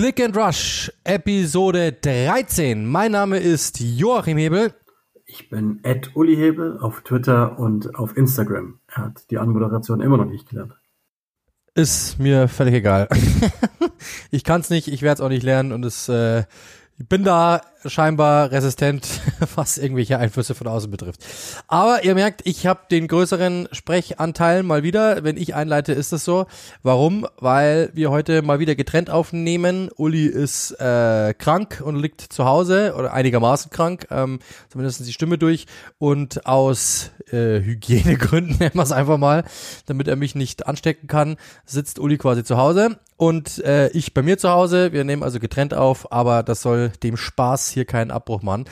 Click and Rush, Episode 13. Mein Name ist Joachim Hebel. Ich bin Ed Uli Hebel auf Twitter und auf Instagram. Er hat die Anmoderation immer noch nicht gelernt. Ist mir völlig egal. ich kann es nicht, ich werde es auch nicht lernen und es äh, ich bin da scheinbar resistent, was irgendwelche Einflüsse von außen betrifft. Aber ihr merkt, ich habe den größeren Sprechanteil mal wieder. Wenn ich einleite, ist das so. Warum? Weil wir heute mal wieder getrennt aufnehmen. Uli ist äh, krank und liegt zu Hause oder einigermaßen krank, ähm, zumindest die Stimme durch. Und aus äh, Hygienegründen, nennen wir es einfach mal, damit er mich nicht anstecken kann, sitzt Uli quasi zu Hause und äh, ich bei mir zu Hause. Wir nehmen also getrennt auf, aber das soll dem Spaß hier keinen Abbruch machen.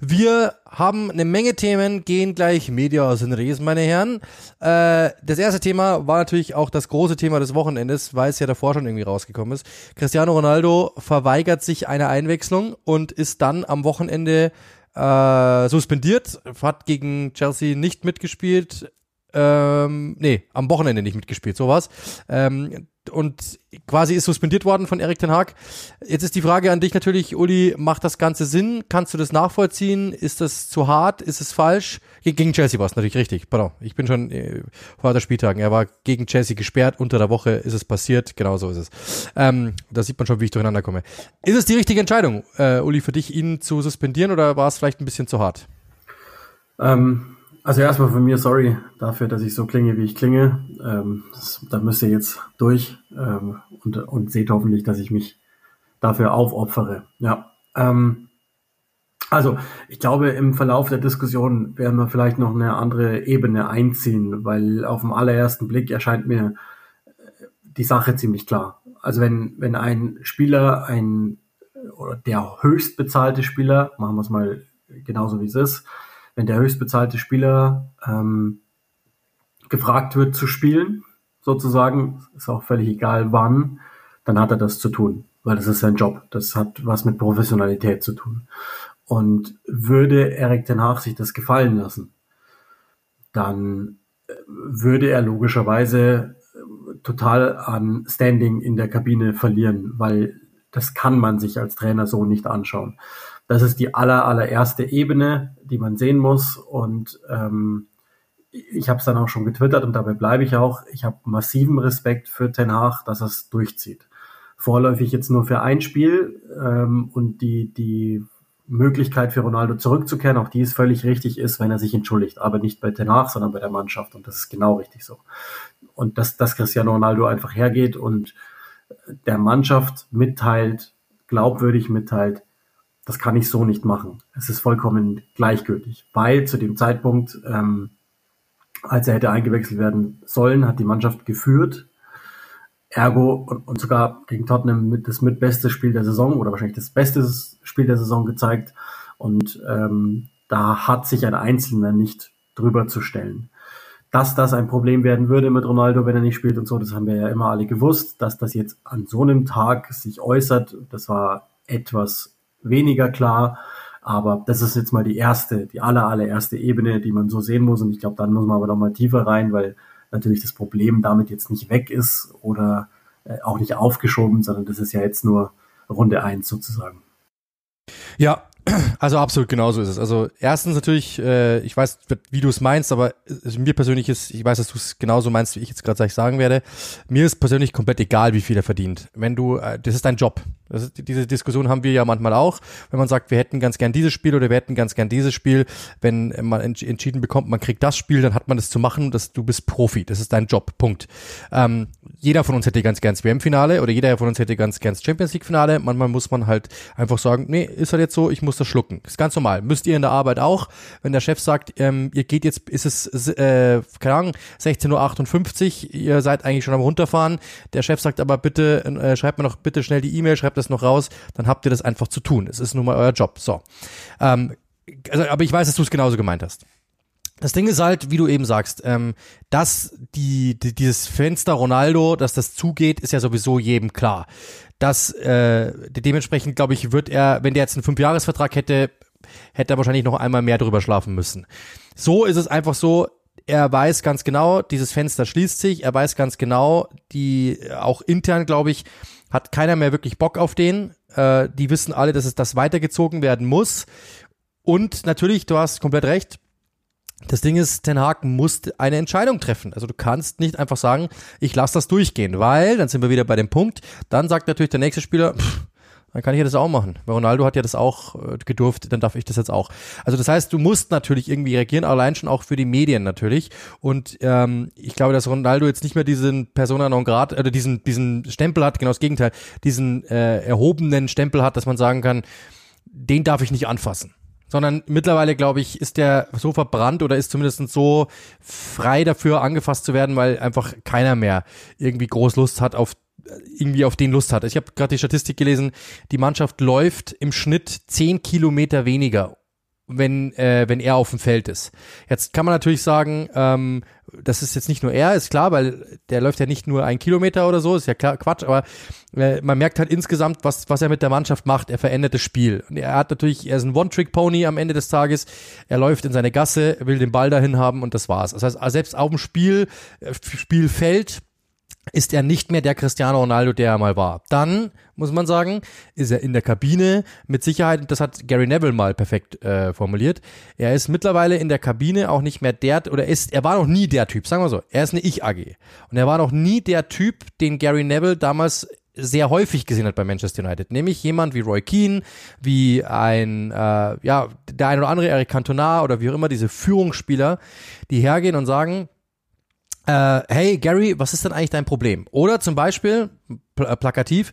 Wir haben eine Menge Themen, gehen gleich Media aus den Res, meine Herren. Äh, das erste Thema war natürlich auch das große Thema des Wochenendes, weil es ja davor schon irgendwie rausgekommen ist. Cristiano Ronaldo verweigert sich eine Einwechslung und ist dann am Wochenende äh, suspendiert, hat gegen Chelsea nicht mitgespielt. Ähm, nee, am Wochenende nicht mitgespielt, sowas. Ähm, und quasi ist suspendiert worden von Erik Ten Haag. Jetzt ist die Frage an dich natürlich, Uli, macht das Ganze Sinn? Kannst du das nachvollziehen? Ist das zu hart? Ist es falsch? Gegen Chelsea war es natürlich richtig. Pardon, ich bin schon äh, vor der Spieltagen. Er war gegen Chelsea gesperrt. Unter der Woche ist es passiert. Genau so ist es. Ähm, da sieht man schon, wie ich durcheinander komme. Ist es die richtige Entscheidung, äh, Uli, für dich, ihn zu suspendieren oder war es vielleicht ein bisschen zu hart? Ähm also erstmal von mir sorry dafür, dass ich so klinge, wie ich klinge. Ähm, das, da müsst ihr jetzt durch ähm, und, und seht hoffentlich, dass ich mich dafür aufopfere. Ja. Ähm, also ich glaube, im Verlauf der Diskussion werden wir vielleicht noch eine andere Ebene einziehen, weil auf den allerersten Blick erscheint mir äh, die Sache ziemlich klar. Also wenn, wenn ein Spieler, ein oder der höchst bezahlte Spieler, machen wir es mal genauso wie es ist, wenn der höchstbezahlte Spieler ähm, gefragt wird zu spielen, sozusagen, ist auch völlig egal wann, dann hat er das zu tun, weil das ist sein Job. Das hat was mit Professionalität zu tun. Und würde Erik Den Haag sich das gefallen lassen, dann äh, würde er logischerweise äh, total an Standing in der Kabine verlieren, weil das kann man sich als Trainer so nicht anschauen. Das ist die aller, allererste Ebene, die man sehen muss. Und ähm, ich habe es dann auch schon getwittert und dabei bleibe ich auch. Ich habe massiven Respekt für Ten Hag, dass er es durchzieht. Vorläufig jetzt nur für ein Spiel ähm, und die, die Möglichkeit für Ronaldo zurückzukehren, auch die ist völlig richtig ist, wenn er sich entschuldigt. Aber nicht bei Ten Hag, sondern bei der Mannschaft. Und das ist genau richtig so. Und dass, dass Cristiano Ronaldo einfach hergeht und der Mannschaft mitteilt, glaubwürdig mitteilt, das kann ich so nicht machen. Es ist vollkommen gleichgültig, weil zu dem Zeitpunkt, ähm, als er hätte eingewechselt werden sollen, hat die Mannschaft geführt. Ergo und, und sogar gegen Tottenham mit das mitbeste Spiel der Saison oder wahrscheinlich das beste Spiel der Saison gezeigt. Und ähm, da hat sich ein Einzelner nicht drüber zu stellen. Dass das ein Problem werden würde mit Ronaldo, wenn er nicht spielt und so, das haben wir ja immer alle gewusst. Dass das jetzt an so einem Tag sich äußert, das war etwas weniger klar. Aber das ist jetzt mal die erste, die aller, allererste Ebene, die man so sehen muss. Und ich glaube, dann muss man aber noch mal tiefer rein, weil natürlich das Problem damit jetzt nicht weg ist oder äh, auch nicht aufgeschoben, sondern das ist ja jetzt nur Runde eins sozusagen. Ja, also absolut genauso ist es. Also erstens natürlich, äh, ich weiß, wie du es meinst, aber mir persönlich ist, ich weiß, dass du es genauso meinst, wie ich jetzt gerade sagen werde. Mir ist persönlich komplett egal, wie viel er verdient. Wenn du, äh, das ist dein Job. Ist, diese Diskussion haben wir ja manchmal auch, wenn man sagt, wir hätten ganz gern dieses Spiel oder wir hätten ganz gern dieses Spiel. Wenn man ents entschieden bekommt, man kriegt das Spiel, dann hat man das zu machen, dass du bist Profi. Das ist dein Job. Punkt. Ähm, jeder von uns hätte ganz gern das WM-Finale oder jeder von uns hätte ganz gern das Champions League-Finale. Manchmal muss man halt einfach sagen, nee, ist halt jetzt so, ich muss das schlucken. Das ist ganz normal. Müsst ihr in der Arbeit auch. Wenn der Chef sagt, ähm, ihr geht jetzt, ist es, äh, keine Ahnung, 16.58 Uhr, ihr seid eigentlich schon am runterfahren. Der Chef sagt aber bitte, äh, schreibt mir noch bitte schnell die E-Mail, schreibt das noch raus, dann habt ihr das einfach zu tun. Es ist nun mal euer Job. So. Ähm, also, aber ich weiß, dass du es genauso gemeint hast. Das Ding ist halt, wie du eben sagst, ähm, dass die, die, dieses Fenster Ronaldo, dass das zugeht, ist ja sowieso jedem klar. Dass äh, dementsprechend, glaube ich, wird er, wenn der jetzt einen Fünfjahresvertrag hätte, hätte er wahrscheinlich noch einmal mehr drüber schlafen müssen. So ist es einfach so, er weiß ganz genau, dieses Fenster schließt sich. Er weiß ganz genau, die auch intern, glaube ich, hat keiner mehr wirklich Bock auf den. Äh, die wissen alle, dass es das weitergezogen werden muss. Und natürlich, du hast komplett recht. Das Ding ist, Ten Hag muss eine Entscheidung treffen. Also du kannst nicht einfach sagen, ich lasse das durchgehen, weil, dann sind wir wieder bei dem Punkt, dann sagt natürlich der nächste Spieler, pff, dann kann ich ja das auch machen. Weil Ronaldo hat ja das auch äh, gedurft, dann darf ich das jetzt auch. Also das heißt, du musst natürlich irgendwie reagieren, allein schon auch für die Medien natürlich. Und ähm, ich glaube, dass Ronaldo jetzt nicht mehr diesen Persona non grata, oder diesen, diesen Stempel hat, genau das Gegenteil, diesen äh, erhobenen Stempel hat, dass man sagen kann, den darf ich nicht anfassen sondern mittlerweile, glaube ich, ist der so verbrannt oder ist zumindest so frei dafür angefasst zu werden, weil einfach keiner mehr irgendwie groß Lust hat auf irgendwie auf den Lust hat. Ich habe gerade die Statistik gelesen, die Mannschaft läuft im Schnitt zehn Kilometer weniger, wenn, äh, wenn er auf dem Feld ist. Jetzt kann man natürlich sagen, ähm, das ist jetzt nicht nur er, ist klar, weil der läuft ja nicht nur ein Kilometer oder so, ist ja klar, Quatsch, aber äh, man merkt halt insgesamt, was, was er mit der Mannschaft macht. Er verändert das Spiel. Und er hat natürlich, er ist ein One-Trick-Pony am Ende des Tages. Er läuft in seine Gasse, will den Ball dahin haben und das war's. Das heißt, selbst auf dem Spiel, äh, Spielfeld ist er nicht mehr der Cristiano Ronaldo, der er mal war. Dann, muss man sagen, ist er in der Kabine mit Sicherheit, das hat Gary Neville mal perfekt äh, formuliert, er ist mittlerweile in der Kabine auch nicht mehr der, oder ist, er war noch nie der Typ, sagen wir so, er ist eine Ich-AG. Und er war noch nie der Typ, den Gary Neville damals sehr häufig gesehen hat bei Manchester United, nämlich jemand wie Roy Keane, wie ein, äh, ja, der ein oder andere Eric Cantona oder wie auch immer, diese Führungsspieler, die hergehen und sagen, äh, hey Gary, was ist denn eigentlich dein Problem? Oder zum Beispiel, pl äh, plakativ,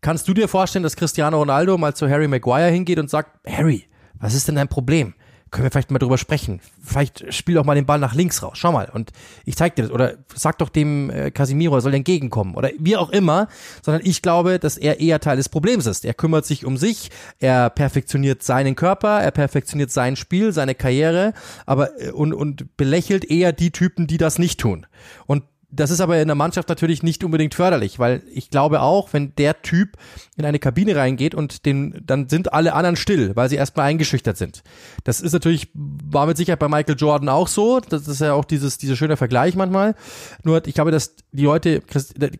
kannst du dir vorstellen, dass Cristiano Ronaldo mal zu Harry Maguire hingeht und sagt, Harry, was ist denn dein Problem? Können wir vielleicht mal drüber sprechen. Vielleicht spiel doch mal den Ball nach links raus. Schau mal. Und ich zeig dir das. Oder sag doch dem äh, Casimiro, er soll entgegenkommen. Oder wie auch immer. Sondern ich glaube, dass er eher Teil des Problems ist. Er kümmert sich um sich. Er perfektioniert seinen Körper. Er perfektioniert sein Spiel, seine Karriere. Aber, äh, und, und belächelt eher die Typen, die das nicht tun. Und das ist aber in der Mannschaft natürlich nicht unbedingt förderlich, weil ich glaube auch, wenn der Typ in eine Kabine reingeht und den, dann sind alle anderen still, weil sie erstmal eingeschüchtert sind. Das ist natürlich, war mit Sicherheit bei Michael Jordan auch so. Das ist ja auch dieses, dieser schöne Vergleich manchmal. Nur, ich glaube, dass die Leute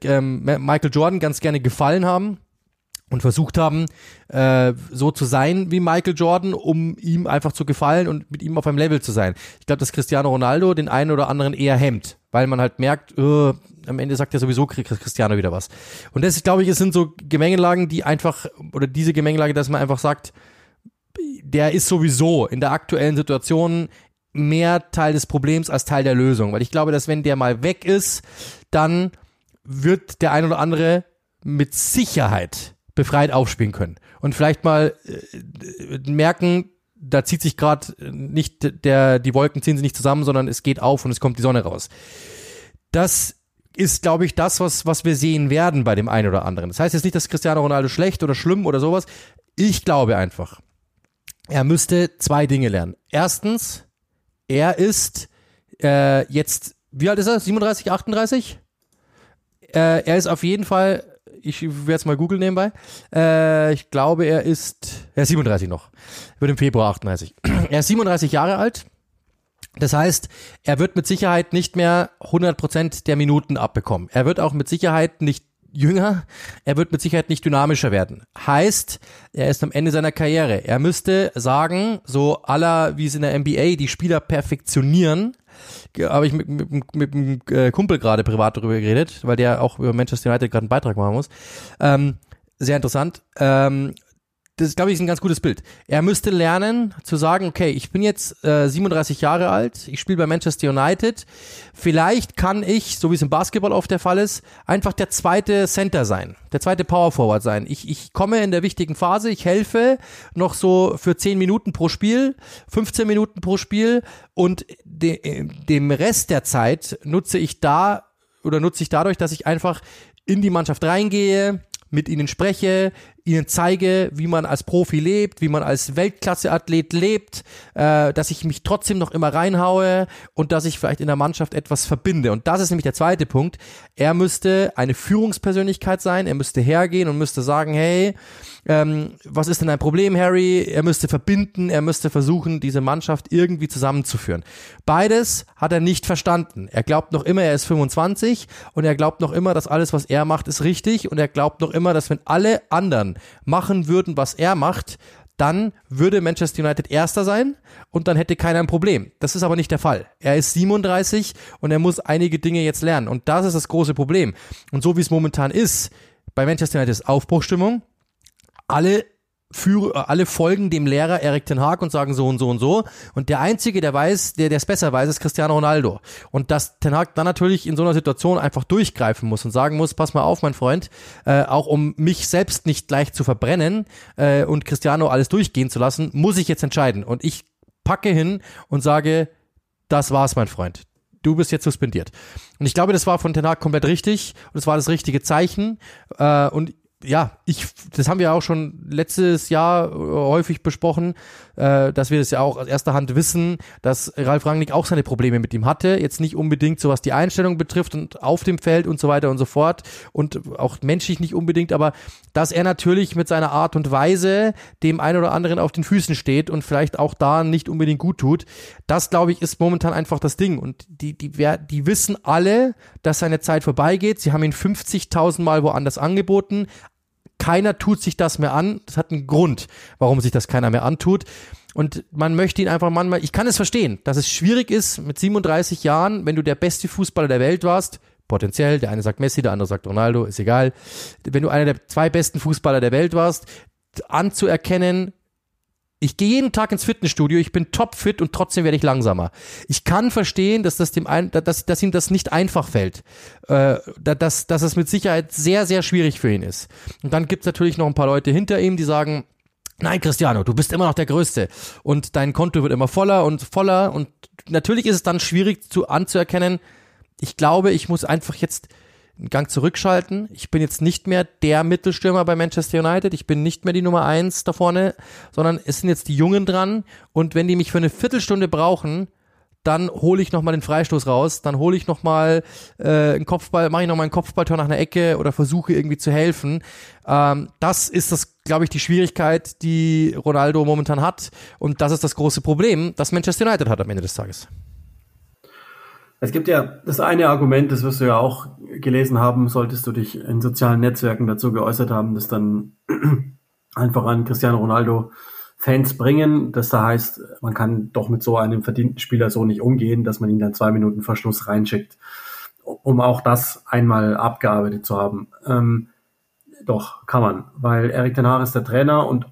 äh, Michael Jordan ganz gerne gefallen haben und versucht haben, äh, so zu sein wie Michael Jordan, um ihm einfach zu gefallen und mit ihm auf einem Level zu sein. Ich glaube, dass Cristiano Ronaldo den einen oder anderen eher hemmt, weil man halt merkt, äh, am Ende sagt ja sowieso Cristiano wieder was. Und das, glaube ich, es sind so Gemengelagen, die einfach, oder diese Gemengelage, dass man einfach sagt, der ist sowieso in der aktuellen Situation mehr Teil des Problems als Teil der Lösung. Weil ich glaube, dass wenn der mal weg ist, dann wird der ein oder andere mit Sicherheit befreit aufspielen können und vielleicht mal äh, merken, da zieht sich gerade nicht der die Wolken ziehen sich nicht zusammen, sondern es geht auf und es kommt die Sonne raus. Das ist, glaube ich, das, was, was wir sehen werden bei dem einen oder anderen. Das heißt jetzt nicht, dass Cristiano Ronaldo schlecht oder schlimm oder sowas. Ich glaube einfach, er müsste zwei Dinge lernen. Erstens, er ist äh, jetzt, wie alt ist er? 37, 38? Äh, er ist auf jeden Fall ich werde jetzt mal googeln nebenbei. Äh, ich glaube, er ist, er ist 37 noch. Wird im Februar 38. er ist 37 Jahre alt. Das heißt, er wird mit Sicherheit nicht mehr 100% der Minuten abbekommen. Er wird auch mit Sicherheit nicht jünger, er wird mit Sicherheit nicht dynamischer werden. Heißt, er ist am Ende seiner Karriere. Er müsste sagen, so aller wie es in der NBA die Spieler perfektionieren, habe ich mit, mit, mit einem äh, Kumpel gerade privat darüber geredet, weil der auch über Manchester United gerade einen Beitrag machen muss. Ähm, sehr interessant. Ähm, das ist, glaube ich, ein ganz gutes Bild. Er müsste lernen zu sagen, okay, ich bin jetzt äh, 37 Jahre alt, ich spiele bei Manchester United. Vielleicht kann ich, so wie es im Basketball oft der Fall ist, einfach der zweite Center sein, der zweite Power Forward sein. Ich, ich komme in der wichtigen Phase, ich helfe noch so für 10 Minuten pro Spiel, 15 Minuten pro Spiel und de, dem Rest der Zeit nutze ich da oder nutze ich dadurch, dass ich einfach in die Mannschaft reingehe, mit ihnen spreche, ihnen zeige, wie man als Profi lebt, wie man als Weltklasseathlet lebt, äh, dass ich mich trotzdem noch immer reinhaue und dass ich vielleicht in der Mannschaft etwas verbinde. Und das ist nämlich der zweite Punkt. Er müsste eine Führungspersönlichkeit sein, er müsste hergehen und müsste sagen, hey, ähm, was ist denn dein Problem, Harry? Er müsste verbinden, er müsste versuchen, diese Mannschaft irgendwie zusammenzuführen. Beides hat er nicht verstanden. Er glaubt noch immer, er ist 25 und er glaubt noch immer, dass alles, was er macht, ist richtig und er glaubt noch immer, dass wenn alle anderen machen würden, was er macht, dann würde Manchester United Erster sein und dann hätte keiner ein Problem. Das ist aber nicht der Fall. Er ist 37 und er muss einige Dinge jetzt lernen und das ist das große Problem. Und so wie es momentan ist, bei Manchester United ist Aufbruchstimmung, alle führe, alle folgen dem Lehrer Erik Ten Haag und sagen so und so und so. Und der Einzige, der weiß, der es besser weiß, ist Cristiano Ronaldo. Und dass Ten Haag dann natürlich in so einer Situation einfach durchgreifen muss und sagen muss, pass mal auf, mein Freund, äh, auch um mich selbst nicht gleich zu verbrennen äh, und Cristiano alles durchgehen zu lassen, muss ich jetzt entscheiden. Und ich packe hin und sage, das war's, mein Freund. Du bist jetzt suspendiert. Und ich glaube, das war von Ten Hag komplett richtig und es war das richtige Zeichen. Äh, und ja, ich, das haben wir auch schon letztes Jahr äh, häufig besprochen, äh, dass wir das ja auch aus erster Hand wissen, dass Ralf Rangnick auch seine Probleme mit ihm hatte. Jetzt nicht unbedingt so was die Einstellung betrifft und auf dem Feld und so weiter und so fort und auch menschlich nicht unbedingt, aber dass er natürlich mit seiner Art und Weise dem einen oder anderen auf den Füßen steht und vielleicht auch da nicht unbedingt gut tut. Das, glaube ich, ist momentan einfach das Ding. Und die, die, die wissen alle, dass seine Zeit vorbeigeht. Sie haben ihn 50.000 Mal woanders angeboten keiner tut sich das mehr an. Das hat einen Grund, warum sich das keiner mehr antut. Und man möchte ihn einfach manchmal, ich kann es verstehen, dass es schwierig ist mit 37 Jahren, wenn du der beste Fußballer der Welt warst, potenziell, der eine sagt Messi, der andere sagt Ronaldo, ist egal, wenn du einer der zwei besten Fußballer der Welt warst, anzuerkennen, ich gehe jeden Tag ins Fitnessstudio, ich bin topfit und trotzdem werde ich langsamer. Ich kann verstehen, dass das dem ein, dass, dass ihm das nicht einfach fällt. Äh, dass, dass es mit Sicherheit sehr, sehr schwierig für ihn ist. Und dann gibt's natürlich noch ein paar Leute hinter ihm, die sagen, Nein, Cristiano, du bist immer noch der Größte und dein Konto wird immer voller und voller und natürlich ist es dann schwierig zu anzuerkennen. Ich glaube, ich muss einfach jetzt einen Gang zurückschalten. Ich bin jetzt nicht mehr der Mittelstürmer bei Manchester United. Ich bin nicht mehr die Nummer eins da vorne, sondern es sind jetzt die Jungen dran. Und wenn die mich für eine Viertelstunde brauchen, dann hole ich nochmal den Freistoß raus, dann hole ich nochmal äh, einen Kopfball, mache ich nochmal einen Kopfballtor nach einer Ecke oder versuche irgendwie zu helfen. Ähm, das ist das, glaube ich, die Schwierigkeit, die Ronaldo momentan hat. Und das ist das große Problem, das Manchester United hat am Ende des Tages. Es gibt ja das eine Argument, das wirst du ja auch gelesen haben, solltest du dich in sozialen Netzwerken dazu geäußert haben, das dann einfach an Cristiano Ronaldo Fans bringen, das da heißt, man kann doch mit so einem verdienten Spieler so nicht umgehen, dass man ihn dann zwei Minuten Verschluss reinschickt, um auch das einmal abgearbeitet zu haben. Ähm, doch, kann man, weil Erik Ten ist der Trainer und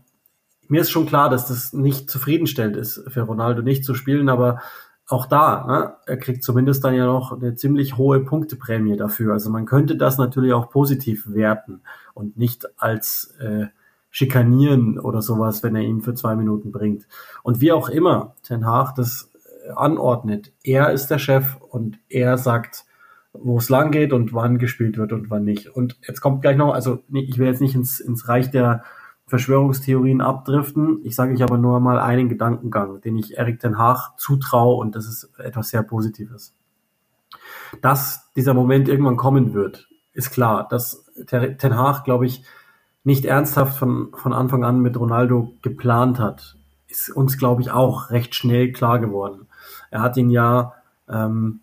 mir ist schon klar, dass das nicht zufriedenstellend ist für Ronaldo nicht zu spielen, aber auch da, ne, er kriegt zumindest dann ja noch eine ziemlich hohe Punkteprämie dafür. Also man könnte das natürlich auch positiv werten und nicht als äh, schikanieren oder sowas, wenn er ihn für zwei Minuten bringt. Und wie auch immer Ten Hag das äh, anordnet, er ist der Chef und er sagt, wo es lang geht und wann gespielt wird und wann nicht. Und jetzt kommt gleich noch, also ich will jetzt nicht ins, ins Reich der Verschwörungstheorien abdriften. Ich sage euch aber nur mal einen Gedankengang, den ich Erik Ten Haag zutraue und das ist etwas sehr Positives. Dass dieser Moment irgendwann kommen wird, ist klar. Dass Ten Haag, glaube ich, nicht ernsthaft von, von Anfang an mit Ronaldo geplant hat, ist uns, glaube ich, auch recht schnell klar geworden. Er hat ihn ja ähm,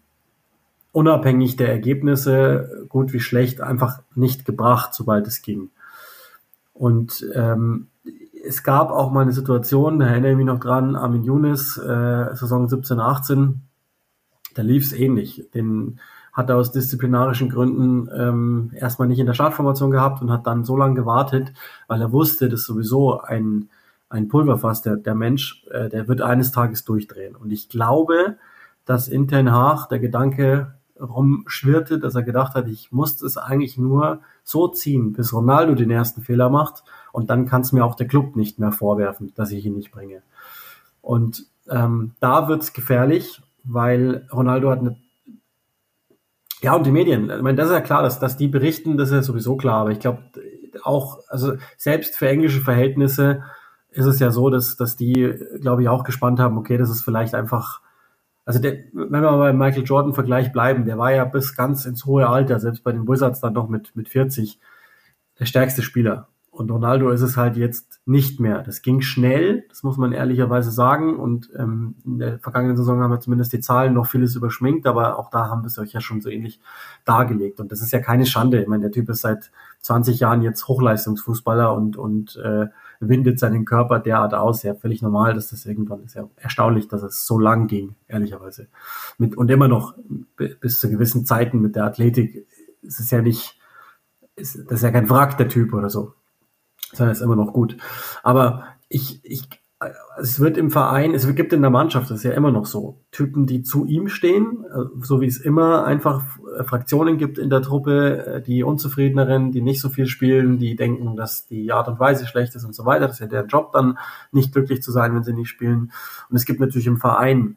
unabhängig der Ergebnisse, gut wie schlecht, einfach nicht gebracht, sobald es ging. Und ähm, es gab auch mal eine Situation, da erinnere ich mich noch dran, Armin Younes, äh, Saison 17, 18, da lief es ähnlich. Den hat er aus disziplinarischen Gründen ähm, erstmal nicht in der Startformation gehabt und hat dann so lange gewartet, weil er wusste, dass sowieso ein, ein Pulverfass, der, der Mensch, äh, der wird eines Tages durchdrehen. Und ich glaube, dass in Ten Haag der Gedanke rumschwirrte, dass er gedacht hat, ich muss es eigentlich nur so ziehen, bis Ronaldo den ersten Fehler macht und dann kann es mir auch der Club nicht mehr vorwerfen, dass ich ihn nicht bringe. Und ähm, da wird's gefährlich, weil Ronaldo hat eine ja, und die Medien, ich meine, das ist ja klar, dass, dass die berichten, das ist ja sowieso klar, aber ich glaube, auch, also selbst für englische Verhältnisse ist es ja so, dass, dass die, glaube ich, auch gespannt haben, okay, das ist vielleicht einfach, also der, wenn wir mal beim Michael Jordan-Vergleich bleiben, der war ja bis ganz ins hohe Alter, selbst bei den Wizards dann noch mit, mit 40, der stärkste Spieler. Und Ronaldo ist es halt jetzt nicht mehr. Das ging schnell, das muss man ehrlicherweise sagen. Und ähm, in der vergangenen Saison haben wir zumindest die Zahlen noch vieles überschminkt, aber auch da haben wir es euch ja schon so ähnlich dargelegt. Und das ist ja keine Schande. Ich meine, der Typ ist seit 20 Jahren jetzt Hochleistungsfußballer und, und äh, windet seinen Körper derart aus. Ja, völlig normal, dass das irgendwann ist ja erstaunlich, dass es so lang ging, ehrlicherweise. Mit, und immer noch bis zu gewissen Zeiten mit der Athletik ist es ja nicht, ist, das ist ja kein Wrack, der Typ oder so sondern ist immer noch gut. Aber ich, ich, es wird im Verein, es gibt in der Mannschaft, das ist ja immer noch so, Typen, die zu ihm stehen, äh, so wie es immer einfach Fraktionen gibt in der Truppe, äh, die Unzufriedeneren, die nicht so viel spielen, die denken, dass die Art und Weise schlecht ist und so weiter. Das ist ja der Job dann, nicht glücklich zu sein, wenn sie nicht spielen. Und es gibt natürlich im Verein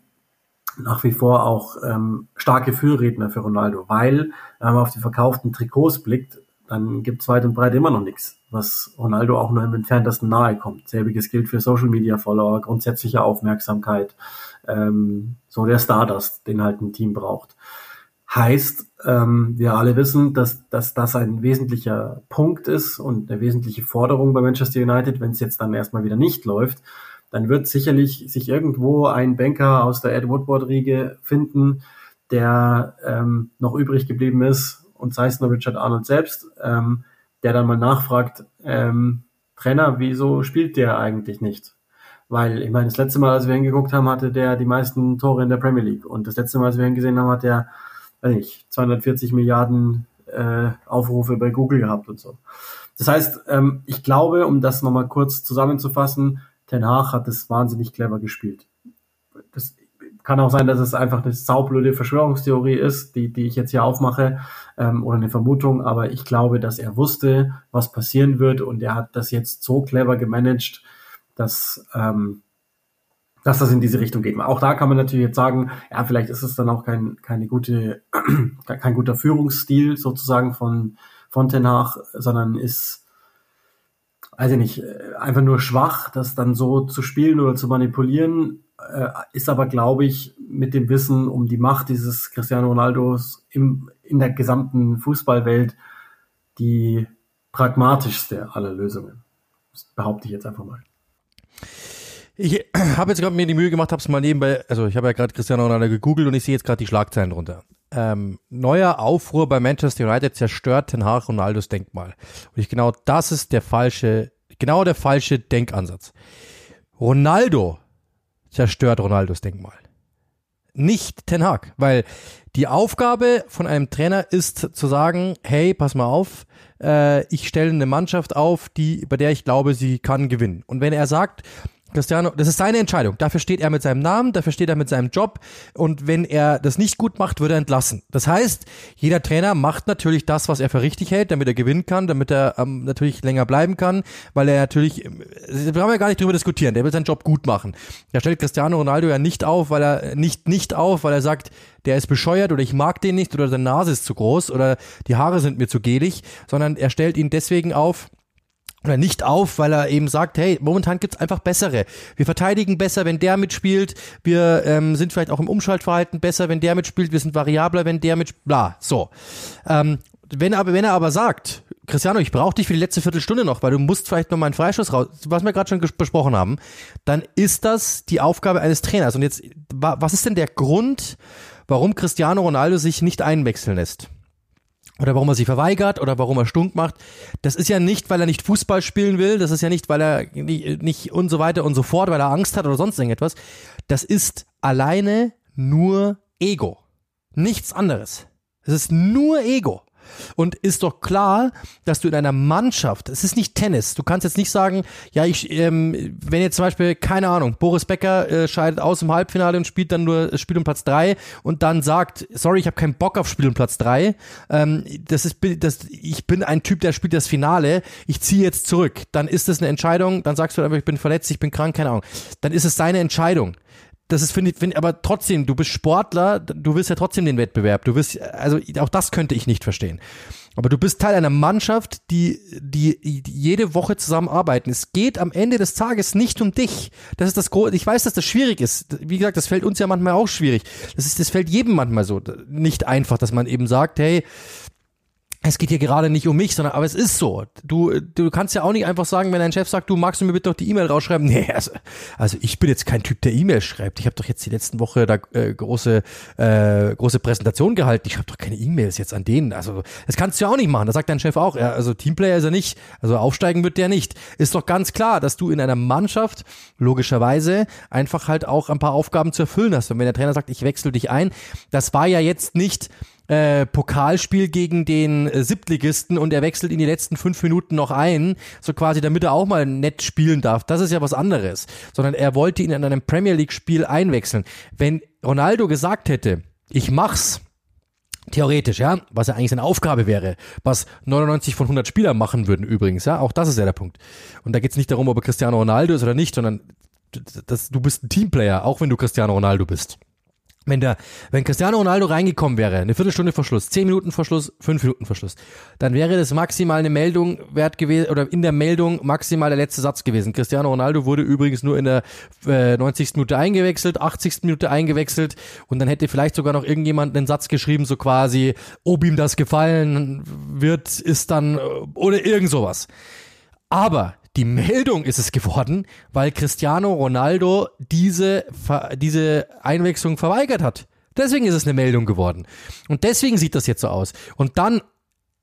nach wie vor auch ähm, starke Fühlredner für Ronaldo, weil, wenn man auf die verkauften Trikots blickt, dann gibt es weit und breit immer noch nichts, was Ronaldo auch nur im entferntesten nahe kommt. Selbiges gilt für Social Media Follower, grundsätzliche Aufmerksamkeit, ähm, so der Stardust, den halt ein Team braucht. Heißt, ähm, wir alle wissen, dass, dass das ein wesentlicher Punkt ist und eine wesentliche Forderung bei Manchester United, wenn es jetzt dann erstmal wieder nicht läuft, dann wird sicherlich sich irgendwo ein Banker aus der Ed Woodward-Riege finden, der ähm, noch übrig geblieben ist, und sei es nur Richard Arnold selbst, ähm, der dann mal nachfragt, ähm, Trainer, wieso spielt der eigentlich nicht? Weil, ich meine, das letzte Mal, als wir hingeguckt haben, hatte der die meisten Tore in der Premier League. Und das letzte Mal, als wir ihn gesehen haben, hat der, weiß nicht, 240 Milliarden äh, Aufrufe bei Google gehabt und so. Das heißt, ähm, ich glaube, um das nochmal kurz zusammenzufassen, Ten Hag hat das wahnsinnig clever gespielt. Kann auch sein, dass es einfach eine saublöde Verschwörungstheorie ist, die, die ich jetzt hier aufmache, ähm, oder eine Vermutung, aber ich glaube, dass er wusste, was passieren wird und er hat das jetzt so clever gemanagt, dass, ähm, dass das in diese Richtung geht. Auch da kann man natürlich jetzt sagen, ja, vielleicht ist es dann auch kein, keine gute, kein guter Führungsstil sozusagen von, von Ten Hag, sondern ist, weiß ich nicht, einfach nur schwach, das dann so zu spielen oder zu manipulieren äh, ist aber, glaube ich, mit dem Wissen um die Macht dieses Cristiano Ronaldos im, in der gesamten Fußballwelt die pragmatischste aller Lösungen. Das behaupte ich jetzt einfach mal. Ich habe jetzt gerade mir die Mühe gemacht, habe es mal nebenbei, also ich habe ja gerade Cristiano Ronaldo gegoogelt und ich sehe jetzt gerade die Schlagzeilen drunter. Ähm, neuer Aufruhr bei Manchester United zerstört Ten Hag Ronaldos Denkmal. Und ich genau das ist der falsche, genau der falsche Denkansatz. Ronaldo zerstört Ronaldos Denkmal. Nicht Ten Hag, weil die Aufgabe von einem Trainer ist zu sagen, hey, pass mal auf, äh, ich stelle eine Mannschaft auf, die, bei der ich glaube, sie kann gewinnen. Und wenn er sagt, Cristiano, das ist seine Entscheidung. Dafür steht er mit seinem Namen, dafür steht er mit seinem Job. Und wenn er das nicht gut macht, wird er entlassen. Das heißt, jeder Trainer macht natürlich das, was er für richtig hält, damit er gewinnen kann, damit er ähm, natürlich länger bleiben kann, weil er natürlich, ähm, wir brauchen ja gar nicht drüber diskutieren, der will seinen Job gut machen. Er stellt Cristiano Ronaldo ja nicht auf, weil er nicht, nicht auf, weil er sagt, der ist bescheuert oder ich mag den nicht oder seine Nase ist zu groß oder die Haare sind mir zu gelig, sondern er stellt ihn deswegen auf, oder nicht auf, weil er eben sagt, hey, momentan gibt's einfach bessere. Wir verteidigen besser, wenn der mitspielt. Wir ähm, sind vielleicht auch im Umschaltverhalten besser, wenn der mitspielt. Wir sind variabler, wenn der mitspielt. Bla, so. Ähm, wenn, aber, wenn er aber sagt, Cristiano, ich brauche dich für die letzte Viertelstunde noch, weil du musst vielleicht noch mal einen Freischuss raus, was wir gerade schon besprochen haben, dann ist das die Aufgabe eines Trainers. Und jetzt, was ist denn der Grund, warum Cristiano Ronaldo sich nicht einwechseln lässt? Oder warum er sich verweigert oder warum er stunk macht. Das ist ja nicht, weil er nicht Fußball spielen will, das ist ja nicht, weil er nicht, nicht und so weiter und so fort, weil er Angst hat oder sonst irgendetwas. Das ist alleine nur Ego. Nichts anderes. Es ist nur Ego. Und ist doch klar, dass du in einer Mannschaft, es ist nicht Tennis, du kannst jetzt nicht sagen, ja, ich, ähm, wenn jetzt zum Beispiel, keine Ahnung, Boris Becker äh, scheidet aus im Halbfinale und spielt dann nur Spiel um Platz drei und dann sagt, sorry, ich habe keinen Bock auf Spiel um Platz drei. Ähm, das ist, das, ich bin ein Typ, der spielt das Finale, ich ziehe jetzt zurück. Dann ist das eine Entscheidung, dann sagst du einfach, ich bin verletzt, ich bin krank, keine Ahnung. Dann ist es seine Entscheidung das ist, finde ich, find, aber trotzdem, du bist Sportler, du willst ja trotzdem den Wettbewerb. Du willst, also auch das könnte ich nicht verstehen. Aber du bist Teil einer Mannschaft, die, die, die jede Woche zusammenarbeiten. Es geht am Ende des Tages nicht um dich. Das ist das Große. Ich weiß, dass das schwierig ist. Wie gesagt, das fällt uns ja manchmal auch schwierig. Das ist, das fällt jedem manchmal so. Nicht einfach, dass man eben sagt, hey, es geht hier gerade nicht um mich, sondern aber es ist so. Du, du kannst ja auch nicht einfach sagen, wenn dein Chef sagt, du magst du mir bitte doch die E-Mail rausschreiben. Nee, also, also ich bin jetzt kein Typ, der E-Mail schreibt. Ich habe doch jetzt die letzten Woche da äh, große äh, große Präsentation gehalten. Ich habe doch keine E-Mails jetzt an denen. Also das kannst du ja auch nicht machen. Da sagt dein Chef auch. Ja, also Teamplayer ist er nicht. Also aufsteigen wird der nicht. Ist doch ganz klar, dass du in einer Mannschaft logischerweise einfach halt auch ein paar Aufgaben zu erfüllen hast. Und wenn der Trainer sagt, ich wechsle dich ein, das war ja jetzt nicht äh, Pokalspiel gegen den äh, Siebtligisten und er wechselt in die letzten fünf Minuten noch ein, so quasi, damit er auch mal nett spielen darf. Das ist ja was anderes. Sondern er wollte ihn in einem Premier League Spiel einwechseln. Wenn Ronaldo gesagt hätte, ich mach's, Theoretisch, ja, was ja eigentlich seine Aufgabe wäre, was 99 von 100 Spielern machen würden übrigens, ja, auch das ist ja der Punkt. Und da geht's nicht darum, ob er Cristiano Ronaldo ist oder nicht, sondern das, du bist ein Teamplayer, auch wenn du Cristiano Ronaldo bist. Wenn der, wenn Cristiano Ronaldo reingekommen wäre, eine Viertelstunde Verschluss, zehn Minuten Verschluss, fünf Minuten Verschluss, dann wäre das maximal eine Meldung wert gewesen, oder in der Meldung maximal der letzte Satz gewesen. Cristiano Ronaldo wurde übrigens nur in der äh, 90. Minute eingewechselt, 80. Minute eingewechselt und dann hätte vielleicht sogar noch irgendjemand einen Satz geschrieben, so quasi, ob ihm das gefallen wird, ist dann, äh, oder irgend sowas. Aber die Meldung ist es geworden, weil Cristiano Ronaldo diese, diese Einwechslung verweigert hat. Deswegen ist es eine Meldung geworden. Und deswegen sieht das jetzt so aus. Und dann,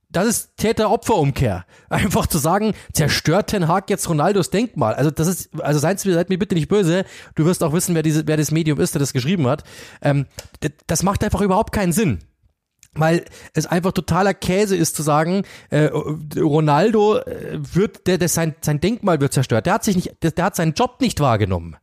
das ist Täter-Opfer-Umkehr. Einfach zu sagen, zerstört Ten Hag jetzt Ronaldos Denkmal. Also das ist, also seid, seid mir bitte nicht böse. Du wirst auch wissen, wer diese, wer das Medium ist, der das geschrieben hat. Ähm, das macht einfach überhaupt keinen Sinn weil es einfach totaler Käse ist zu sagen, äh, Ronaldo äh, wird, der, der sein, sein Denkmal wird zerstört. Der hat sich nicht, der, der hat seinen Job nicht wahrgenommen.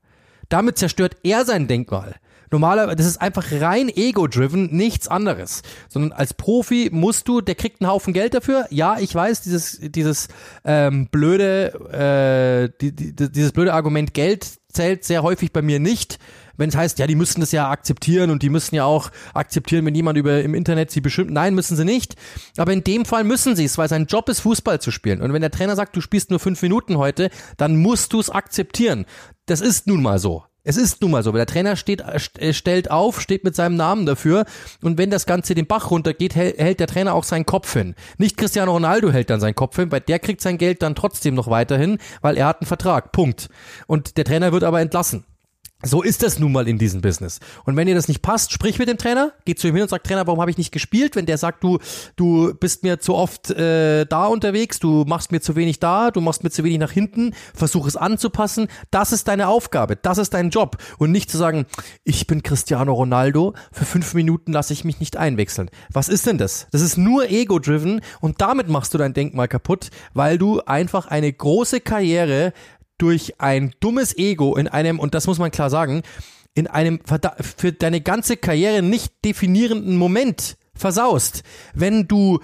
Damit zerstört er sein Denkmal. Normalerweise, das ist einfach rein ego-driven, nichts anderes. Sondern als Profi musst du, der kriegt einen Haufen Geld dafür. Ja, ich weiß, dieses, dieses ähm, blöde, äh, die, die, dieses blöde Argument Geld zählt sehr häufig bei mir nicht wenn es heißt, ja, die müssen das ja akzeptieren und die müssen ja auch akzeptieren, wenn jemand über im Internet sie bestimmt. Nein, müssen sie nicht. Aber in dem Fall müssen sie es, weil sein Job ist, Fußball zu spielen. Und wenn der Trainer sagt, du spielst nur fünf Minuten heute, dann musst du es akzeptieren. Das ist nun mal so. Es ist nun mal so, weil der Trainer steht, äh, stellt auf, steht mit seinem Namen dafür und wenn das Ganze den Bach runtergeht, hält der Trainer auch seinen Kopf hin. Nicht Cristiano Ronaldo hält dann seinen Kopf hin, weil der kriegt sein Geld dann trotzdem noch weiterhin, weil er hat einen Vertrag. Punkt. Und der Trainer wird aber entlassen. So ist das nun mal in diesem Business. Und wenn dir das nicht passt, sprich mit dem Trainer, geh zu ihm hin und sag, Trainer, warum habe ich nicht gespielt? Wenn der sagt, du, du bist mir zu oft äh, da unterwegs, du machst mir zu wenig da, du machst mir zu wenig nach hinten, versuch es anzupassen. Das ist deine Aufgabe, das ist dein Job. Und nicht zu sagen, ich bin Cristiano Ronaldo, für fünf Minuten lasse ich mich nicht einwechseln. Was ist denn das? Das ist nur ego-driven und damit machst du dein Denkmal kaputt, weil du einfach eine große Karriere durch ein dummes Ego in einem, und das muss man klar sagen, in einem für deine ganze Karriere nicht definierenden Moment versaust. Wenn du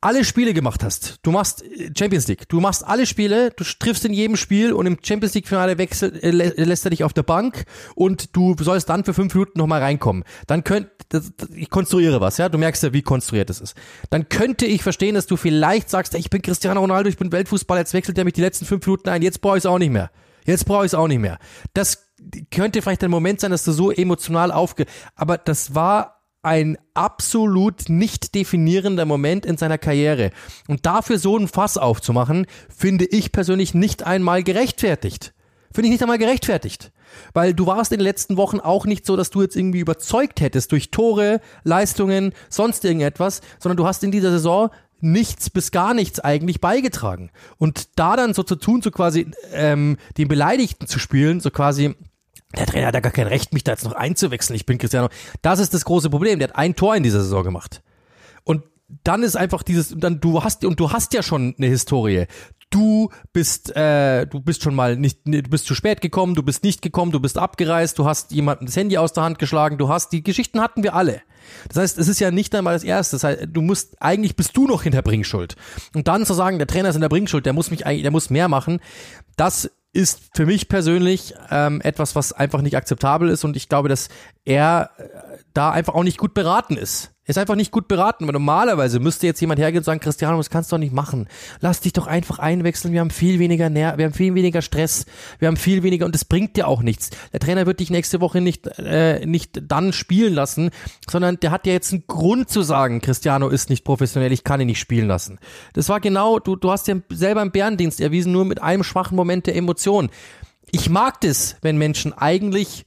alle Spiele gemacht hast, du machst äh, Champions League, du machst alle Spiele, du triffst in jedem Spiel und im Champions League Finale wechselt, äh, lässt er dich auf der Bank und du sollst dann für fünf Minuten nochmal reinkommen. Dann könnt, das, ich konstruiere was, ja, du merkst ja, wie konstruiert es ist. Dann könnte ich verstehen, dass du vielleicht sagst, ich bin Cristiano Ronaldo, ich bin Weltfußballer, jetzt wechselt er mich die letzten fünf Minuten ein, jetzt brauche ich es auch nicht mehr. Jetzt brauche ich es auch nicht mehr. Das könnte vielleicht ein Moment sein, dass du so emotional aufge, aber das war ein absolut nicht definierender Moment in seiner Karriere. Und dafür so ein Fass aufzumachen, finde ich persönlich nicht einmal gerechtfertigt. Finde ich nicht einmal gerechtfertigt. Weil du warst in den letzten Wochen auch nicht so, dass du jetzt irgendwie überzeugt hättest durch Tore, Leistungen, sonst irgendetwas, sondern du hast in dieser Saison nichts bis gar nichts eigentlich beigetragen. Und da dann so zu tun, so quasi ähm, den Beleidigten zu spielen, so quasi der Trainer hat ja gar kein Recht, mich da jetzt noch einzuwechseln. Ich bin Cristiano. Das ist das große Problem. Der hat ein Tor in dieser Saison gemacht. Und dann ist einfach dieses, dann du hast und du hast ja schon eine Historie. Du bist, äh, du bist schon mal nicht, du bist zu spät gekommen, du bist nicht gekommen, du bist abgereist, du hast jemandem das Handy aus der Hand geschlagen, du hast die Geschichten hatten wir alle. Das heißt, es ist ja nicht einmal das Erste. Das heißt, du musst, eigentlich bist du noch in der Bringschuld. Und dann zu sagen, der Trainer ist in der Bringschuld, der muss mich eigentlich, der muss mehr machen, das ist für mich persönlich ähm, etwas, was einfach nicht akzeptabel ist. Und ich glaube, dass er äh, da einfach auch nicht gut beraten ist. Ist einfach nicht gut beraten, weil normalerweise müsste jetzt jemand hergehen und sagen, Cristiano, das kannst du doch nicht machen. Lass dich doch einfach einwechseln, wir haben viel weniger Ner wir haben viel weniger Stress, wir haben viel weniger und das bringt dir auch nichts. Der Trainer wird dich nächste Woche nicht, äh, nicht dann spielen lassen, sondern der hat ja jetzt einen Grund zu sagen, Cristiano ist nicht professionell, ich kann ihn nicht spielen lassen. Das war genau, du, du hast ja selber im Bärendienst erwiesen, nur mit einem schwachen Moment der Emotion. Ich mag das, wenn Menschen eigentlich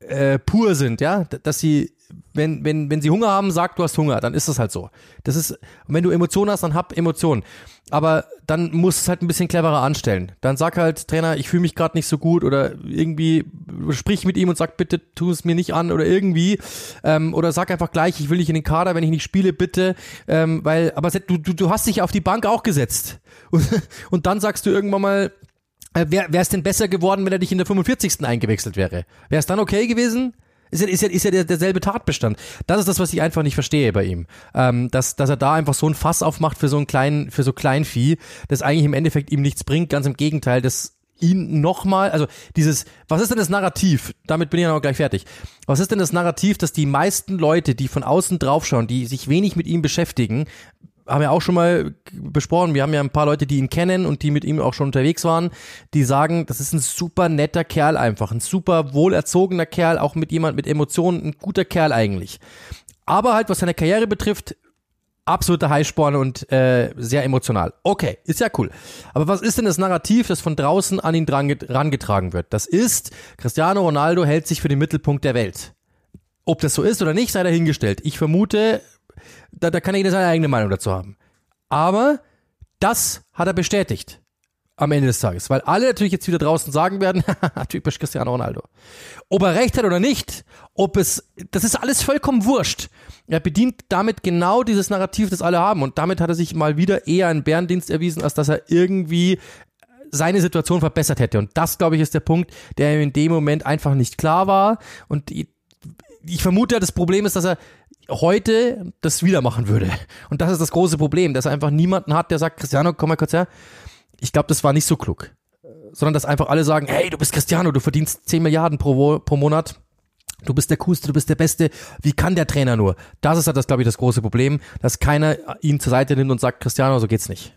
äh, pur sind, ja, dass sie wenn, wenn, wenn sie Hunger haben, sag, du hast Hunger, dann ist das halt so. Das ist, wenn du Emotionen hast, dann hab Emotionen. Aber dann musst du es halt ein bisschen cleverer anstellen. Dann sag halt, Trainer, ich fühle mich gerade nicht so gut oder irgendwie sprich mit ihm und sag, bitte tu es mir nicht an oder irgendwie. Ähm, oder sag einfach gleich, ich will nicht in den Kader, wenn ich nicht spiele, bitte. Ähm, weil, aber du, du, du hast dich auf die Bank auch gesetzt. Und, und dann sagst du irgendwann mal, wäre es denn besser geworden, wenn er dich in der 45. eingewechselt wäre? Wäre es dann okay gewesen? Ist ja, ist ja, ist ja der, derselbe Tatbestand. Das ist das, was ich einfach nicht verstehe bei ihm. Ähm, dass, dass er da einfach so ein Fass aufmacht für so einen kleinen, für so Kleinvieh, das eigentlich im Endeffekt ihm nichts bringt. Ganz im Gegenteil, das ihn nochmal, also dieses, was ist denn das Narrativ? Damit bin ich ja noch gleich fertig. Was ist denn das Narrativ, dass die meisten Leute, die von außen draufschauen, die sich wenig mit ihm beschäftigen, haben wir auch schon mal besprochen. Wir haben ja ein paar Leute, die ihn kennen und die mit ihm auch schon unterwegs waren, die sagen, das ist ein super netter Kerl einfach, ein super wohlerzogener Kerl, auch mit jemand mit Emotionen, ein guter Kerl eigentlich. Aber halt, was seine Karriere betrifft, absoluter Highsporn und äh, sehr emotional. Okay, ist ja cool. Aber was ist denn das Narrativ, das von draußen an ihn dran, rangetragen wird? Das ist, Cristiano Ronaldo hält sich für den Mittelpunkt der Welt. Ob das so ist oder nicht, sei dahingestellt. Ich vermute, da, da kann jeder seine eigene Meinung dazu haben. Aber das hat er bestätigt am Ende des Tages, weil alle natürlich jetzt wieder draußen sagen werden, typisch Cristiano Ronaldo. Ob er recht hat oder nicht, ob es, das ist alles vollkommen wurscht. Er bedient damit genau dieses Narrativ, das alle haben und damit hat er sich mal wieder eher einen Bärendienst erwiesen, als dass er irgendwie seine Situation verbessert hätte. Und das, glaube ich, ist der Punkt, der ihm in dem Moment einfach nicht klar war. Und ich vermute, das Problem ist, dass er heute das wieder machen würde. Und das ist das große Problem, dass er einfach niemanden hat, der sagt, Cristiano, komm mal kurz her. Ich glaube, das war nicht so klug. Sondern dass einfach alle sagen, hey, du bist Cristiano, du verdienst 10 Milliarden pro, pro Monat. Du bist der Coolste, du bist der Beste. Wie kann der Trainer nur? Das ist halt das, glaube ich, das große Problem, dass keiner ihn zur Seite nimmt und sagt, Cristiano, so geht's nicht.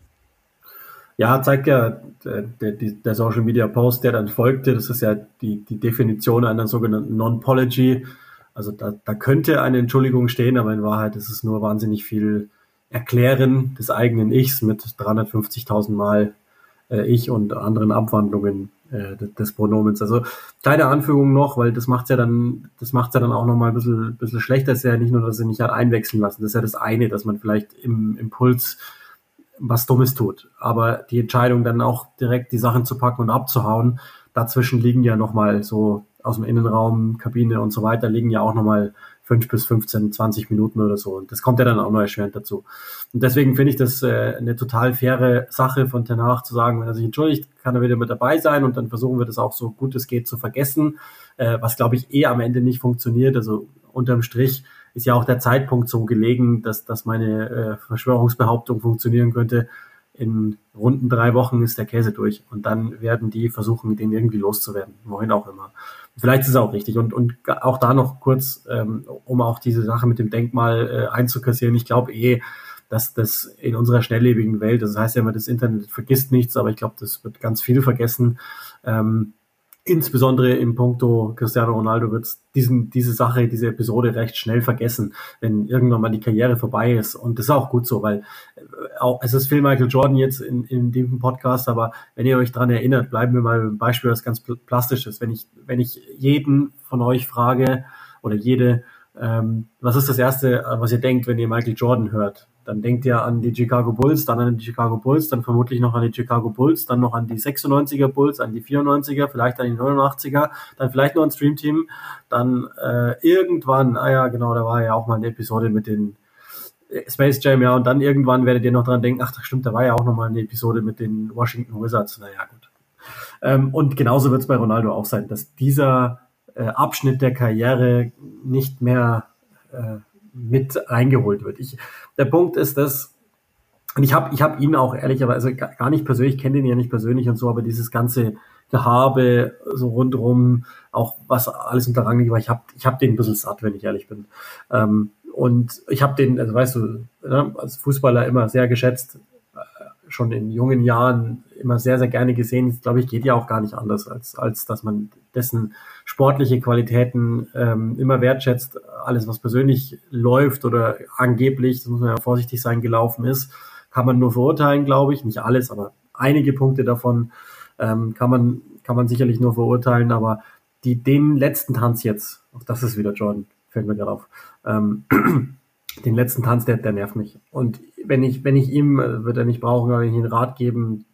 Ja, zeigt ja der, der, der Social Media Post, der dann folgte, das ist ja die, die Definition einer sogenannten Non-Pology. Also da, da könnte eine Entschuldigung stehen, aber in Wahrheit ist es nur wahnsinnig viel Erklären des eigenen Ichs mit 350.000 Mal äh, Ich und anderen Abwandlungen äh, des Pronomens. Also kleine Anfügung noch, weil das macht's ja dann, das macht's ja dann auch nochmal ein bisschen, bisschen schlechter. Das ist ja nicht nur, dass er nicht hat einwechseln lassen. Das ist ja das eine, dass man vielleicht im Impuls was Dummes tut. Aber die Entscheidung dann auch direkt die Sachen zu packen und abzuhauen, dazwischen liegen ja nochmal so aus dem Innenraum, Kabine und so weiter liegen ja auch nochmal fünf bis 15, 20 Minuten oder so. Und das kommt ja dann auch noch erschwerend dazu. Und deswegen finde ich das äh, eine total faire Sache von Ten Hag zu sagen, wenn er sich entschuldigt, kann er wieder mit dabei sein und dann versuchen wir das auch so gut es geht zu vergessen, äh, was glaube ich eh am Ende nicht funktioniert. Also unterm Strich ist ja auch der Zeitpunkt so gelegen, dass, dass meine äh, Verschwörungsbehauptung funktionieren könnte. In runden drei Wochen ist der Käse durch und dann werden die versuchen, den irgendwie loszuwerden, wohin auch immer. Vielleicht ist es auch richtig. Und, und auch da noch kurz, ähm, um auch diese Sache mit dem Denkmal äh, einzukassieren. Ich glaube eh, dass das in unserer schnelllebigen Welt, das heißt ja immer, das Internet vergisst nichts, aber ich glaube, das wird ganz viel vergessen. Ähm, insbesondere im Puncto Cristiano Ronaldo wird diesen diese Sache, diese Episode recht schnell vergessen, wenn irgendwann mal die Karriere vorbei ist. Und das ist auch gut so, weil äh, auch, es ist Phil Michael Jordan jetzt in, in diesem Podcast, aber wenn ihr euch dran erinnert, bleiben wir mal ein Beispiel, was ganz plastisch ist. Wenn ich, wenn ich jeden von euch frage oder jede, ähm, was ist das Erste, was ihr denkt, wenn ihr Michael Jordan hört? Dann denkt ihr an die Chicago Bulls, dann an die Chicago Bulls, dann vermutlich noch an die Chicago Bulls, dann noch an die 96er Bulls, an die 94er, vielleicht an die 89er, dann vielleicht noch ein Streamteam, dann äh, irgendwann, ah ja, genau, da war ja auch mal eine Episode mit den äh, Space Jam, ja, und dann irgendwann werdet ihr noch dran denken, ach, das stimmt, da war ja auch noch mal eine Episode mit den Washington Wizards, naja, gut. Ähm, und genauso wird es bei Ronaldo auch sein, dass dieser äh, Abschnitt der Karriere nicht mehr äh, mit reingeholt wird. Ich, der Punkt ist, dass und ich habe ich hab ihn auch ehrlicherweise gar nicht persönlich, kenne ihn ja nicht persönlich und so, aber dieses ganze Gehabe so rundrum, auch was alles unter Rang war, ich habe ich hab den ein bisschen satt, wenn ich ehrlich bin. Ähm, und ich habe den, also weißt du, ne, als Fußballer immer sehr geschätzt, schon in jungen Jahren immer sehr, sehr gerne gesehen. Ich glaube ich, geht ja auch gar nicht anders, als, als dass man dessen sportliche Qualitäten ähm, immer wertschätzt. Alles, was persönlich läuft oder angeblich, das muss man ja vorsichtig sein, gelaufen ist, kann man nur verurteilen, glaube ich. Nicht alles, aber einige Punkte davon ähm, kann man kann man sicherlich nur verurteilen, aber die, den letzten Tanz jetzt, auch das ist wieder Jordan, fällt mir gerade auf, ähm, den letzten Tanz, der, der nervt mich. Und wenn ich, wenn ich ihm, äh, wird er nicht brauchen, wenn ich ihm Rat geben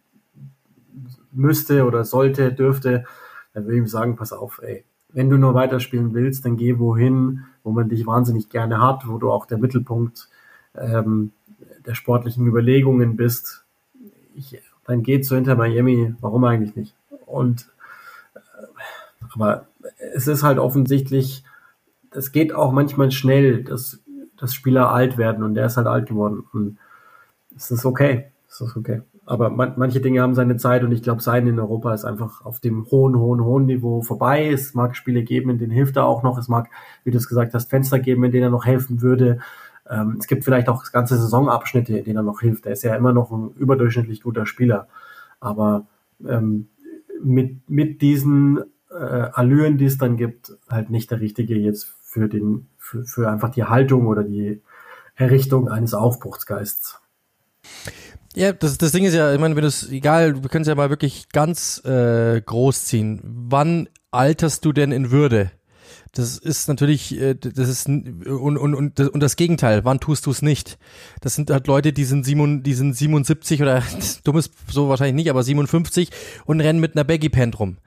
müsste oder sollte, dürfte, dann würde ich ihm sagen, pass auf, ey, wenn du nur weiterspielen willst, dann geh wohin, wo man dich wahnsinnig gerne hat, wo du auch der Mittelpunkt ähm, der sportlichen Überlegungen bist. Ich, dann geh zu Inter Miami, warum eigentlich nicht? Und äh, aber es ist halt offensichtlich, es geht auch manchmal schnell, dass, dass Spieler alt werden und der ist halt alt geworden. Und es ist okay. Es ist okay. Aber man, manche Dinge haben seine Zeit und ich glaube, sein in Europa ist einfach auf dem hohen, hohen, hohen Niveau vorbei. Es mag Spiele geben, in denen hilft er auch noch. Es mag, wie du es gesagt hast, Fenster geben, in denen er noch helfen würde. Ähm, es gibt vielleicht auch ganze Saisonabschnitte, in denen er noch hilft. Er ist ja immer noch ein überdurchschnittlich guter Spieler. Aber ähm, mit, mit diesen äh, Allüren, die es dann gibt, halt nicht der richtige jetzt für den, für, für einfach die Haltung oder die Errichtung eines Aufbruchsgeists. Ja, das, das Ding ist ja, ich meine, wenn es egal, wir können es ja mal wirklich ganz äh, groß ziehen. Wann alterst du denn in Würde? Das ist natürlich, äh, das ist und, und, und, und das Gegenteil, wann tust du es nicht? Das sind halt Leute, die sind, sieben, die sind 77 oder dummes so wahrscheinlich nicht, aber 57 und rennen mit einer Baggy Pant rum.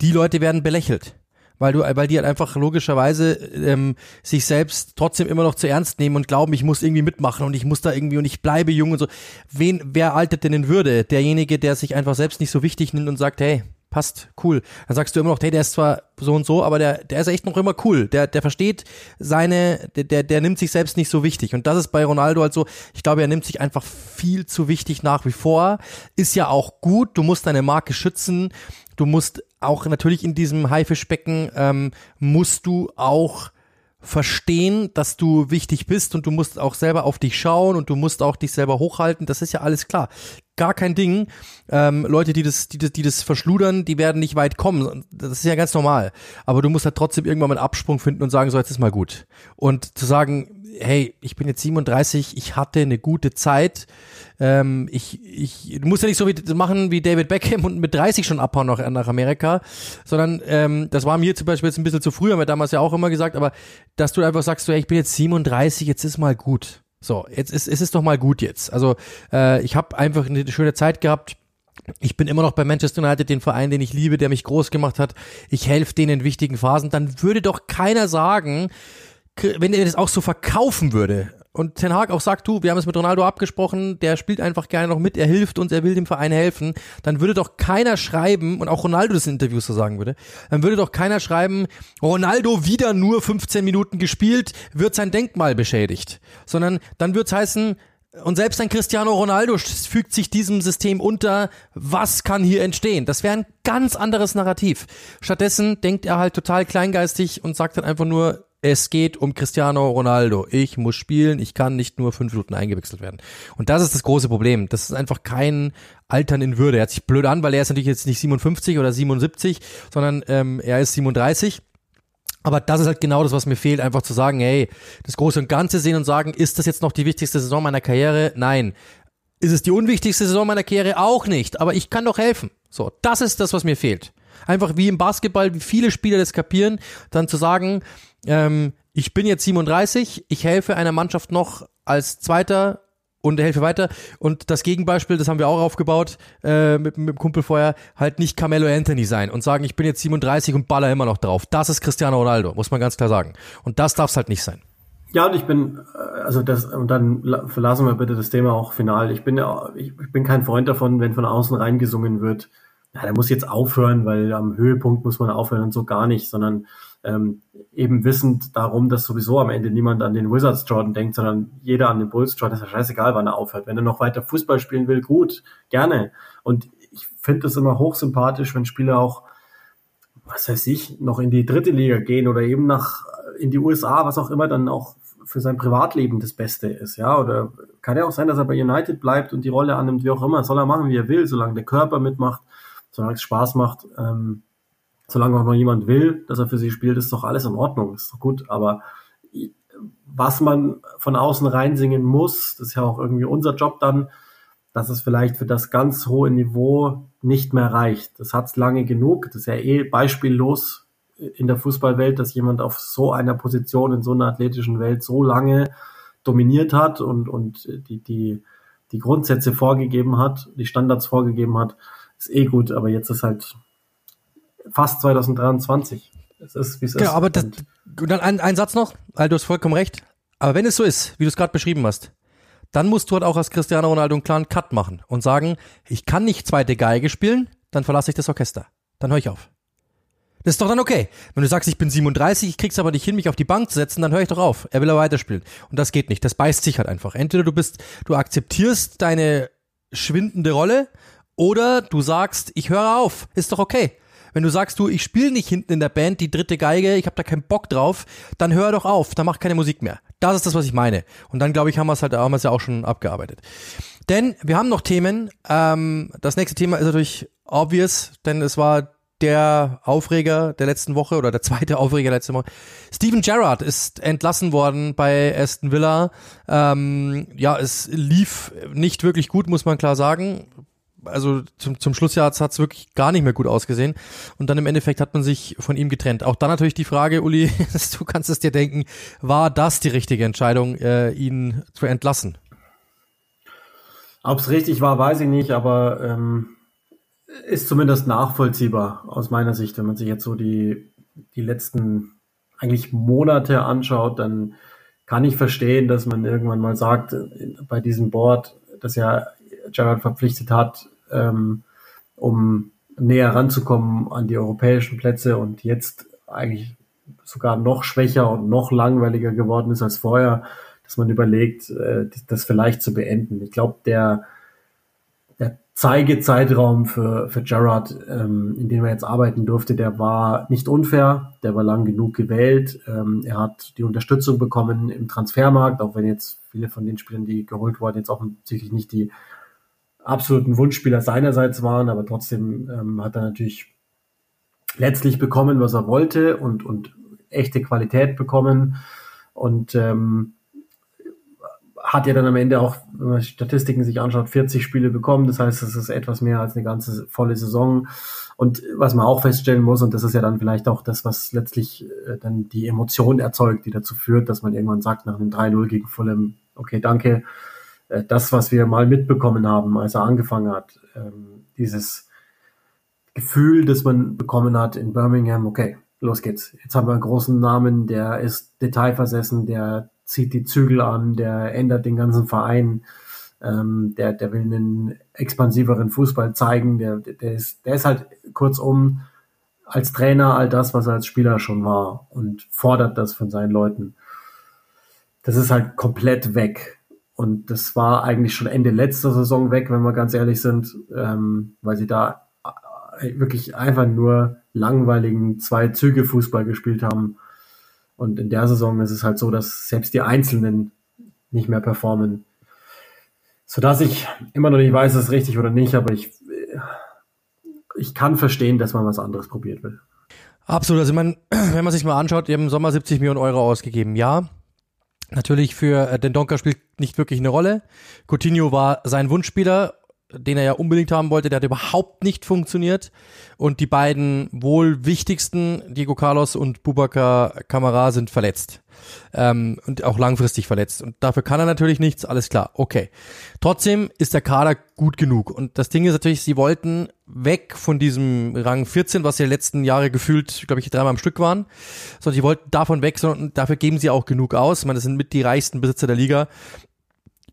Die Leute werden belächelt weil du, weil die halt einfach logischerweise ähm, sich selbst trotzdem immer noch zu ernst nehmen und glauben, ich muss irgendwie mitmachen und ich muss da irgendwie und ich bleibe jung und so. Wen, wer altert denn in Würde? Derjenige, der sich einfach selbst nicht so wichtig nimmt und sagt, hey, passt, cool. Dann sagst du immer noch, hey, der ist zwar so und so, aber der, der ist echt noch immer cool. Der, der versteht seine, der, der, der nimmt sich selbst nicht so wichtig. Und das ist bei Ronaldo halt so, ich glaube, er nimmt sich einfach viel zu wichtig nach wie vor. Ist ja auch gut, du musst deine Marke schützen. Du musst auch natürlich in diesem Haifischbecken, ähm, musst du auch verstehen, dass du wichtig bist und du musst auch selber auf dich schauen und du musst auch dich selber hochhalten. Das ist ja alles klar. Gar kein Ding. Ähm, Leute, die das, die das, die das verschludern, die werden nicht weit kommen. Das ist ja ganz normal. Aber du musst halt trotzdem irgendwann mal einen Absprung finden und sagen, so jetzt ist mal gut. Und zu sagen, hey, ich bin jetzt 37, ich hatte eine gute Zeit. Ähm, ich, ich, du musst ja nicht so wie, machen wie David Beckham und mit 30 schon abhauen nach, nach Amerika, sondern ähm, das war mir zum Beispiel jetzt ein bisschen zu früh, haben wir damals ja auch immer gesagt, aber dass du einfach sagst, so, hey, ich bin jetzt 37, jetzt ist mal gut. So, jetzt ist, ist es doch mal gut jetzt. Also äh, ich habe einfach eine schöne Zeit gehabt. Ich bin immer noch bei Manchester United, den Verein, den ich liebe, der mich groß gemacht hat. Ich helfe denen in wichtigen Phasen. Dann würde doch keiner sagen, wenn er das auch so verkaufen würde und Ten Hag auch sagt, du, wir haben es mit Ronaldo abgesprochen, der spielt einfach gerne noch mit, er hilft uns, er will dem Verein helfen, dann würde doch keiner schreiben, und auch Ronaldo das in Interviews so sagen würde, dann würde doch keiner schreiben, Ronaldo wieder nur 15 Minuten gespielt, wird sein Denkmal beschädigt. Sondern dann wird es heißen, und selbst ein Cristiano Ronaldo fügt sich diesem System unter. Was kann hier entstehen? Das wäre ein ganz anderes Narrativ. Stattdessen denkt er halt total kleingeistig und sagt dann einfach nur, es geht um Cristiano Ronaldo. Ich muss spielen, ich kann nicht nur fünf Minuten eingewechselt werden. Und das ist das große Problem. Das ist einfach kein Altern in Würde. Er hat sich blöd an, weil er ist natürlich jetzt nicht 57 oder 77, sondern ähm, er ist 37. Aber das ist halt genau das, was mir fehlt, einfach zu sagen, hey, das Große und Ganze sehen und sagen, ist das jetzt noch die wichtigste Saison meiner Karriere? Nein. Ist es die unwichtigste Saison meiner Karriere? Auch nicht. Aber ich kann doch helfen. So, das ist das, was mir fehlt. Einfach wie im Basketball, wie viele Spieler das kapieren, dann zu sagen, ähm, ich bin jetzt 37, ich helfe einer Mannschaft noch als Zweiter und helfe weiter. Und das Gegenbeispiel, das haben wir auch aufgebaut äh, mit, mit dem Kumpel vorher, halt nicht Carmelo Anthony sein und sagen, ich bin jetzt 37 und baller immer noch drauf. Das ist Cristiano Ronaldo, muss man ganz klar sagen. Und das darf es halt nicht sein. Ja, und ich bin, äh, also das, und dann verlassen wir bitte das Thema auch final. Ich bin ja, ich bin kein Freund davon, wenn von außen reingesungen wird, ja, der muss jetzt aufhören, weil am Höhepunkt muss man aufhören und so gar nicht, sondern ähm, eben wissend darum, dass sowieso am Ende niemand an den Wizards Jordan denkt, sondern jeder an den Bulls Jordan. Ist ja scheißegal, wann er aufhört. Wenn er noch weiter Fußball spielen will, gut, gerne. Und ich finde es immer hochsympathisch, wenn Spieler auch, was weiß ich, noch in die dritte Liga gehen oder eben nach in die USA, was auch immer, dann auch für sein Privatleben das Beste ist, ja, oder kann ja auch sein, dass er bei United bleibt und die Rolle annimmt, wie auch immer, soll er machen, wie er will, solange der Körper mitmacht, solange es Spaß macht, ähm, solange auch noch jemand will, dass er für sie spielt, ist doch alles in Ordnung, ist doch gut, aber was man von außen reinsingen muss, das ist ja auch irgendwie unser Job dann, dass es vielleicht für das ganz hohe Niveau nicht mehr reicht. Das hat es lange genug, das ist ja eh beispiellos in der Fußballwelt, dass jemand auf so einer Position in so einer athletischen Welt so lange dominiert hat und, und die, die, die Grundsätze vorgegeben hat, die Standards vorgegeben hat, ist eh gut, aber jetzt ist halt fast 2023. Es ist, wie es genau, ist. aber das, und dann ein, ein Satz noch, weil du hast vollkommen recht. Aber wenn es so ist, wie du es gerade beschrieben hast, dann musst du halt auch als Cristiano Ronaldo einen klaren Cut machen und sagen, ich kann nicht zweite Geige spielen, dann verlasse ich das Orchester. Dann höre ich auf. Das ist doch dann okay. Wenn du sagst, ich bin 37, ich krieg's aber nicht hin, mich auf die Bank zu setzen, dann höre ich doch auf. Er will aber weiterspielen. Und das geht nicht. Das beißt sich halt einfach. Entweder du bist, du akzeptierst deine schwindende Rolle oder du sagst, ich höre auf. Ist doch okay. Wenn du sagst, du, ich spiele nicht hinten in der Band die dritte Geige, ich habe da keinen Bock drauf, dann hör doch auf, dann mach keine Musik mehr. Das ist das, was ich meine. Und dann, glaube ich, haben wir es halt wir's ja auch schon abgearbeitet. Denn wir haben noch Themen. Ähm, das nächste Thema ist natürlich obvious, denn es war der Aufreger der letzten Woche oder der zweite Aufreger der letzten Woche. Steven Gerrard ist entlassen worden bei Aston Villa. Ähm, ja, es lief nicht wirklich gut, muss man klar sagen. Also zum, zum Schluss hat es wirklich gar nicht mehr gut ausgesehen. Und dann im Endeffekt hat man sich von ihm getrennt. Auch dann natürlich die Frage, Uli, du kannst es dir denken, war das die richtige Entscheidung, äh, ihn zu entlassen? Ob es richtig war, weiß ich nicht, aber ähm, ist zumindest nachvollziehbar aus meiner Sicht, wenn man sich jetzt so die, die letzten eigentlich Monate anschaut, dann kann ich verstehen, dass man irgendwann mal sagt, bei diesem Board, das ja Gerard verpflichtet hat, ähm, um näher ranzukommen an die europäischen Plätze und jetzt eigentlich sogar noch schwächer und noch langweiliger geworden ist als vorher, dass man überlegt, äh, das vielleicht zu beenden. Ich glaube, der Zeigezeitraum für, für Gerard, ähm, in dem er jetzt arbeiten durfte, der war nicht unfair, der war lang genug gewählt. Ähm, er hat die Unterstützung bekommen im Transfermarkt, auch wenn jetzt viele von den Spielern, die geholt wurden, jetzt offensichtlich nicht die absoluten Wunschspieler seinerseits waren, aber trotzdem ähm, hat er natürlich letztlich bekommen, was er wollte und, und echte Qualität bekommen. Und ähm, hat ja dann am Ende auch, wenn man Statistiken sich anschaut, 40 Spiele bekommen. Das heißt, es ist etwas mehr als eine ganze volle Saison. Und was man auch feststellen muss, und das ist ja dann vielleicht auch das, was letztlich äh, dann die Emotion erzeugt, die dazu führt, dass man irgendwann sagt, nach einem 3-0 gegen Fulham, okay, danke, das, was wir mal mitbekommen haben, als er angefangen hat, ähm, dieses Gefühl, das man bekommen hat in Birmingham, okay, los geht's. Jetzt haben wir einen großen Namen, der ist detailversessen, der zieht die Zügel an, der ändert den ganzen Verein, ähm, der, der will einen expansiveren Fußball zeigen, der, der, ist, der ist halt kurzum als Trainer all das, was er als Spieler schon war und fordert das von seinen Leuten. Das ist halt komplett weg. Und das war eigentlich schon Ende letzter Saison weg, wenn wir ganz ehrlich sind, ähm, weil sie da äh, wirklich einfach nur langweiligen zwei Züge Fußball gespielt haben und in der Saison ist es halt so, dass selbst die Einzelnen nicht mehr performen. Sodass ich immer noch nicht weiß, ist es richtig oder nicht, aber ich, ich kann verstehen, dass man was anderes probiert will. Absolut. Also, man, wenn man sich mal anschaut, die haben im Sommer 70 Millionen Euro ausgegeben. Ja, natürlich für äh, den Donker spielt nicht wirklich eine Rolle. Coutinho war sein Wunschspieler den er ja unbedingt haben wollte, der hat überhaupt nicht funktioniert. Und die beiden wohl wichtigsten, Diego Carlos und Bubakar Kamara, sind verletzt. Ähm, und auch langfristig verletzt. Und dafür kann er natürlich nichts, alles klar, okay. Trotzdem ist der Kader gut genug. Und das Ding ist natürlich, sie wollten weg von diesem Rang 14, was ja die letzten Jahre gefühlt, glaube ich, dreimal am Stück waren. Sondern sie wollten davon weg, sondern dafür geben sie auch genug aus. Ich meine, das sind mit die reichsten Besitzer der Liga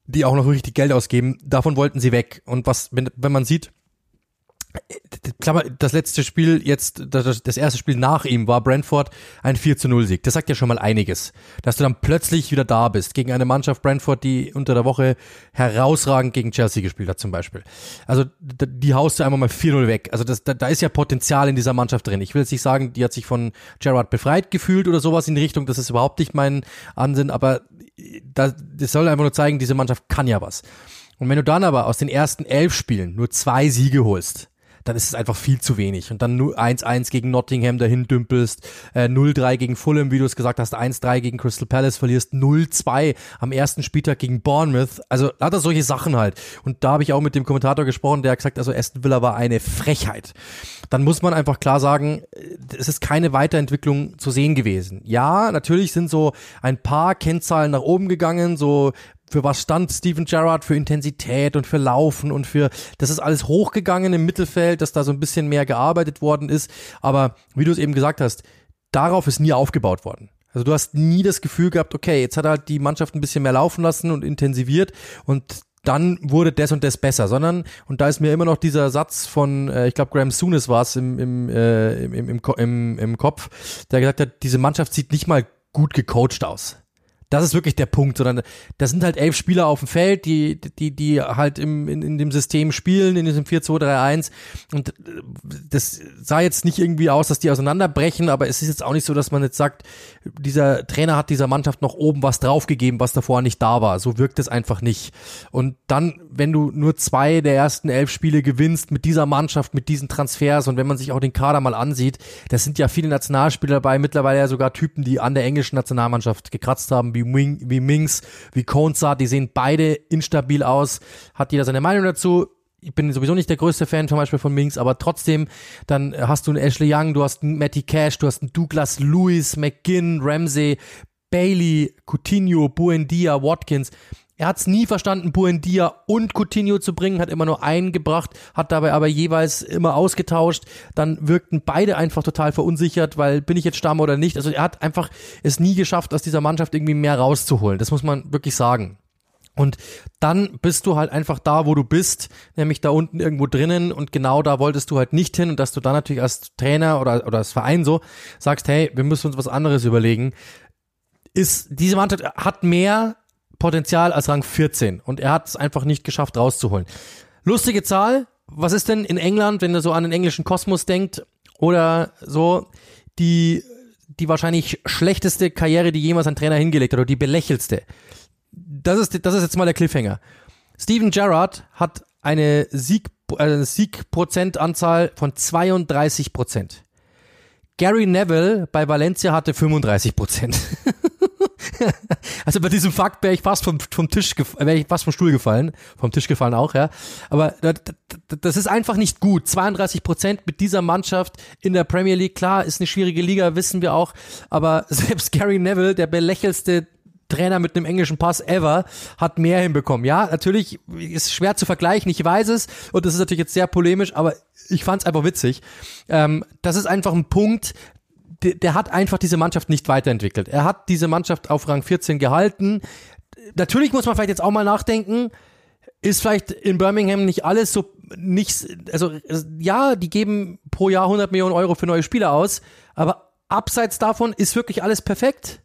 die auch noch richtig Geld ausgeben, davon wollten sie weg. Und was, wenn, wenn man sieht, Klammer, das letzte Spiel jetzt, das, das erste Spiel nach ihm war Brentford ein 4 zu 0 Sieg. Das sagt ja schon mal einiges. Dass du dann plötzlich wieder da bist gegen eine Mannschaft Brentford, die unter der Woche herausragend gegen Chelsea gespielt hat zum Beispiel. Also die haust du einmal mal 4-0 weg. Also das, da, da ist ja Potenzial in dieser Mannschaft drin. Ich will jetzt nicht sagen, die hat sich von Gerard befreit gefühlt oder sowas in die Richtung. Das ist überhaupt nicht mein Ansinn, aber das, das soll einfach nur zeigen, diese Mannschaft kann ja was. Und wenn du dann aber aus den ersten elf Spielen nur zwei Siege holst, dann ist es einfach viel zu wenig. Und dann 1-1 gegen Nottingham dahin dümpelst, äh, 0-3 gegen Fulham, wie du es gesagt hast, 1-3 gegen Crystal Palace, verlierst 0-2 am ersten Spieltag gegen Bournemouth. Also lauter solche Sachen halt. Und da habe ich auch mit dem Kommentator gesprochen, der hat gesagt, also Aston Villa war eine Frechheit. Dann muss man einfach klar sagen, es ist keine Weiterentwicklung zu sehen gewesen. Ja, natürlich sind so ein paar Kennzahlen nach oben gegangen, so für was stand Steven Gerrard für Intensität und für Laufen und für das ist alles hochgegangen im Mittelfeld, dass da so ein bisschen mehr gearbeitet worden ist, aber wie du es eben gesagt hast, darauf ist nie aufgebaut worden. Also du hast nie das Gefühl gehabt, okay, jetzt hat halt die Mannschaft ein bisschen mehr laufen lassen und intensiviert und dann wurde das und das besser, sondern, und da ist mir immer noch dieser Satz von, äh, ich glaube, Graham Souness war es im, im, äh, im, im, im, im Kopf, der gesagt hat, diese Mannschaft sieht nicht mal gut gecoacht aus. Das ist wirklich der Punkt, sondern das sind halt elf Spieler auf dem Feld, die, die, die halt im, in, in dem System spielen, in diesem 4-2-3-1. Und das sah jetzt nicht irgendwie aus, dass die auseinanderbrechen, aber es ist jetzt auch nicht so, dass man jetzt sagt, dieser Trainer hat dieser Mannschaft noch oben was draufgegeben, was davor nicht da war. So wirkt es einfach nicht. Und dann, wenn du nur zwei der ersten elf Spiele gewinnst mit dieser Mannschaft, mit diesen Transfers und wenn man sich auch den Kader mal ansieht, das sind ja viele Nationalspieler dabei, mittlerweile ja sogar Typen, die an der englischen Nationalmannschaft gekratzt haben, wie, Wing, wie Minks, wie Konza, die sehen beide instabil aus. Hat jeder seine Meinung dazu? ich bin sowieso nicht der größte Fan zum Beispiel von Minks, aber trotzdem, dann hast du einen Ashley Young, du hast einen Matty Cash, du hast einen Douglas Lewis, McGinn, Ramsey, Bailey, Coutinho, Buendia, Watkins. Er hat es nie verstanden, Buendia und Coutinho zu bringen, hat immer nur einen gebracht, hat dabei aber jeweils immer ausgetauscht. Dann wirkten beide einfach total verunsichert, weil bin ich jetzt Stamm oder nicht. Also er hat einfach es nie geschafft, aus dieser Mannschaft irgendwie mehr rauszuholen. Das muss man wirklich sagen. Und dann bist du halt einfach da, wo du bist, nämlich da unten irgendwo drinnen und genau da wolltest du halt nicht hin und dass du dann natürlich als Trainer oder, oder als Verein so sagst, hey, wir müssen uns was anderes überlegen, ist, diese Mannschaft hat mehr Potenzial als Rang 14 und er hat es einfach nicht geschafft rauszuholen. Lustige Zahl, was ist denn in England, wenn ihr so an den englischen Kosmos denkt oder so, die, die wahrscheinlich schlechteste Karriere, die jemals ein Trainer hingelegt hat oder die belächelste. Das ist, das ist jetzt mal der Cliffhanger. Steven Gerrard hat eine Sieg, eine Siegprozentanzahl von 32 Prozent. Gary Neville bei Valencia hatte 35 Prozent. also bei diesem Fakt wäre ich fast vom, vom Tisch, wäre ich fast vom Stuhl gefallen, vom Tisch gefallen auch, ja. Aber das ist einfach nicht gut. 32 Prozent mit dieser Mannschaft in der Premier League, klar, ist eine schwierige Liga, wissen wir auch. Aber selbst Gary Neville, der belächelste Trainer mit einem englischen Pass ever hat mehr hinbekommen. Ja, natürlich ist schwer zu vergleichen, ich weiß es und das ist natürlich jetzt sehr polemisch, aber ich fand es einfach witzig. Ähm, das ist einfach ein Punkt, der, der hat einfach diese Mannschaft nicht weiterentwickelt. Er hat diese Mannschaft auf Rang 14 gehalten. Natürlich muss man vielleicht jetzt auch mal nachdenken, ist vielleicht in Birmingham nicht alles so nicht, also ja, die geben pro Jahr 100 Millionen Euro für neue Spieler aus, aber abseits davon ist wirklich alles perfekt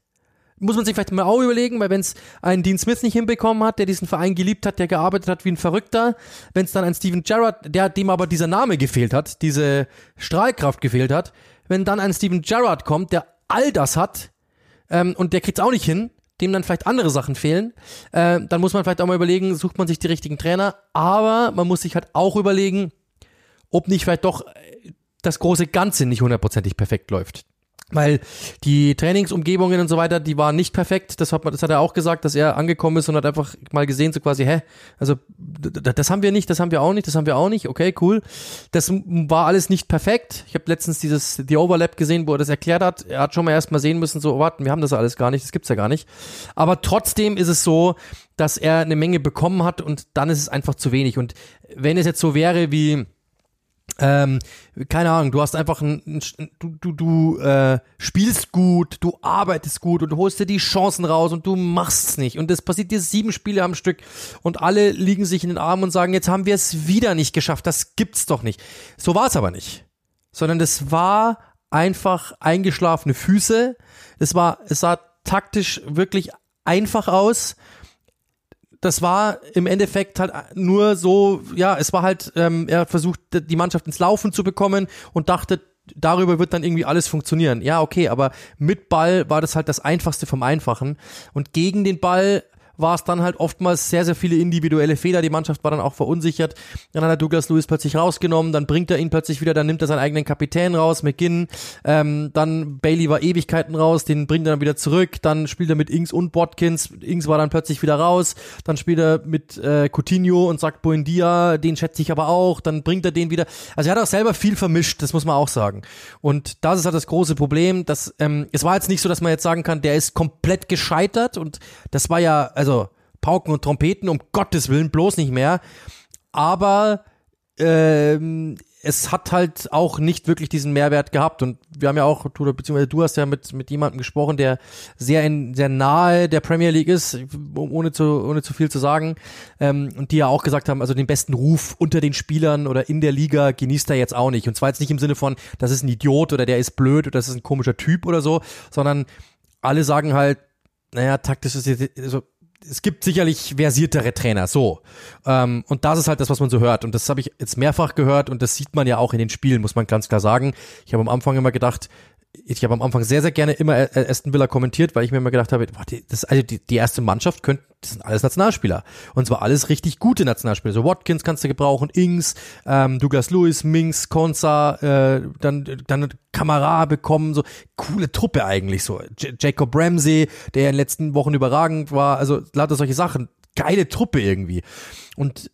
muss man sich vielleicht mal auch überlegen, weil wenn es einen Dean Smith nicht hinbekommen hat, der diesen Verein geliebt hat, der gearbeitet hat wie ein Verrückter, wenn es dann ein Steven Gerrard, der dem aber dieser Name gefehlt hat, diese Strahlkraft gefehlt hat, wenn dann ein Steven Gerrard kommt, der all das hat ähm, und der kriegt's auch nicht hin, dem dann vielleicht andere Sachen fehlen, äh, dann muss man vielleicht auch mal überlegen, sucht man sich die richtigen Trainer, aber man muss sich halt auch überlegen, ob nicht vielleicht doch das große Ganze nicht hundertprozentig perfekt läuft weil die Trainingsumgebungen und so weiter, die waren nicht perfekt. Das hat, man, das hat er auch gesagt, dass er angekommen ist und hat einfach mal gesehen, so quasi, hä, also das haben wir nicht, das haben wir auch nicht, das haben wir auch nicht, okay, cool. Das war alles nicht perfekt. Ich habe letztens dieses The Overlap gesehen, wo er das erklärt hat. Er hat schon mal erst mal sehen müssen, so, oh, warten, wir haben das alles gar nicht, das gibt's ja gar nicht. Aber trotzdem ist es so, dass er eine Menge bekommen hat und dann ist es einfach zu wenig. Und wenn es jetzt so wäre wie ähm, keine Ahnung, du hast einfach ein, ein du, du, du äh, spielst gut, du arbeitest gut und du holst dir die Chancen raus und du machst's nicht. Und das passiert dir sieben Spiele am Stück und alle liegen sich in den Armen und sagen, jetzt haben wir es wieder nicht geschafft, das gibt's doch nicht. So war es aber nicht. Sondern das war einfach eingeschlafene Füße. Es war, es sah taktisch wirklich einfach aus das war im Endeffekt halt nur so, ja, es war halt, ähm, er versucht, die Mannschaft ins Laufen zu bekommen und dachte, darüber wird dann irgendwie alles funktionieren. Ja, okay, aber mit Ball war das halt das Einfachste vom Einfachen. Und gegen den Ball war es dann halt oftmals sehr, sehr viele individuelle Fehler. Die Mannschaft war dann auch verunsichert. Dann hat er Douglas Lewis plötzlich rausgenommen, dann bringt er ihn plötzlich wieder, dann nimmt er seinen eigenen Kapitän raus, McGinn. Ähm, dann Bailey war Ewigkeiten raus, den bringt er dann wieder zurück. Dann spielt er mit Ings und Watkins. Ings war dann plötzlich wieder raus. Dann spielt er mit äh, Coutinho und sagt Buendia, den schätze ich aber auch. Dann bringt er den wieder. Also er hat auch selber viel vermischt, das muss man auch sagen. Und das ist halt das große Problem, dass ähm, es war jetzt nicht so, dass man jetzt sagen kann, der ist komplett gescheitert und das war ja, also Pauken und Trompeten, um Gottes Willen, bloß nicht mehr. Aber ähm, es hat halt auch nicht wirklich diesen Mehrwert gehabt. Und wir haben ja auch, du, beziehungsweise du hast ja mit, mit jemandem gesprochen, der sehr in, sehr nahe der Premier League ist, ohne zu, ohne zu viel zu sagen. Ähm, und die ja auch gesagt haben, also den besten Ruf unter den Spielern oder in der Liga genießt er jetzt auch nicht. Und zwar jetzt nicht im Sinne von, das ist ein Idiot oder der ist blöd oder das ist ein komischer Typ oder so, sondern alle sagen halt, naja, taktisch ist jetzt, also es gibt sicherlich versiertere Trainer, so. Ähm, und das ist halt das, was man so hört. Und das habe ich jetzt mehrfach gehört und das sieht man ja auch in den Spielen, muss man ganz klar sagen. Ich habe am Anfang immer gedacht, ich habe am Anfang sehr, sehr gerne immer Aston Villa kommentiert, weil ich mir immer gedacht habe, boah, die, das, also die, die erste Mannschaft könnte, das sind alles Nationalspieler. Und zwar alles richtig gute Nationalspieler. So Watkins kannst du gebrauchen, Ings, ähm, Douglas Lewis, Minks, Konsa, äh, dann, dann Kamera bekommen, so coole Truppe eigentlich so. J Jacob Ramsey, der in den letzten Wochen überragend war, also lauter solche Sachen. Geile Truppe irgendwie. Und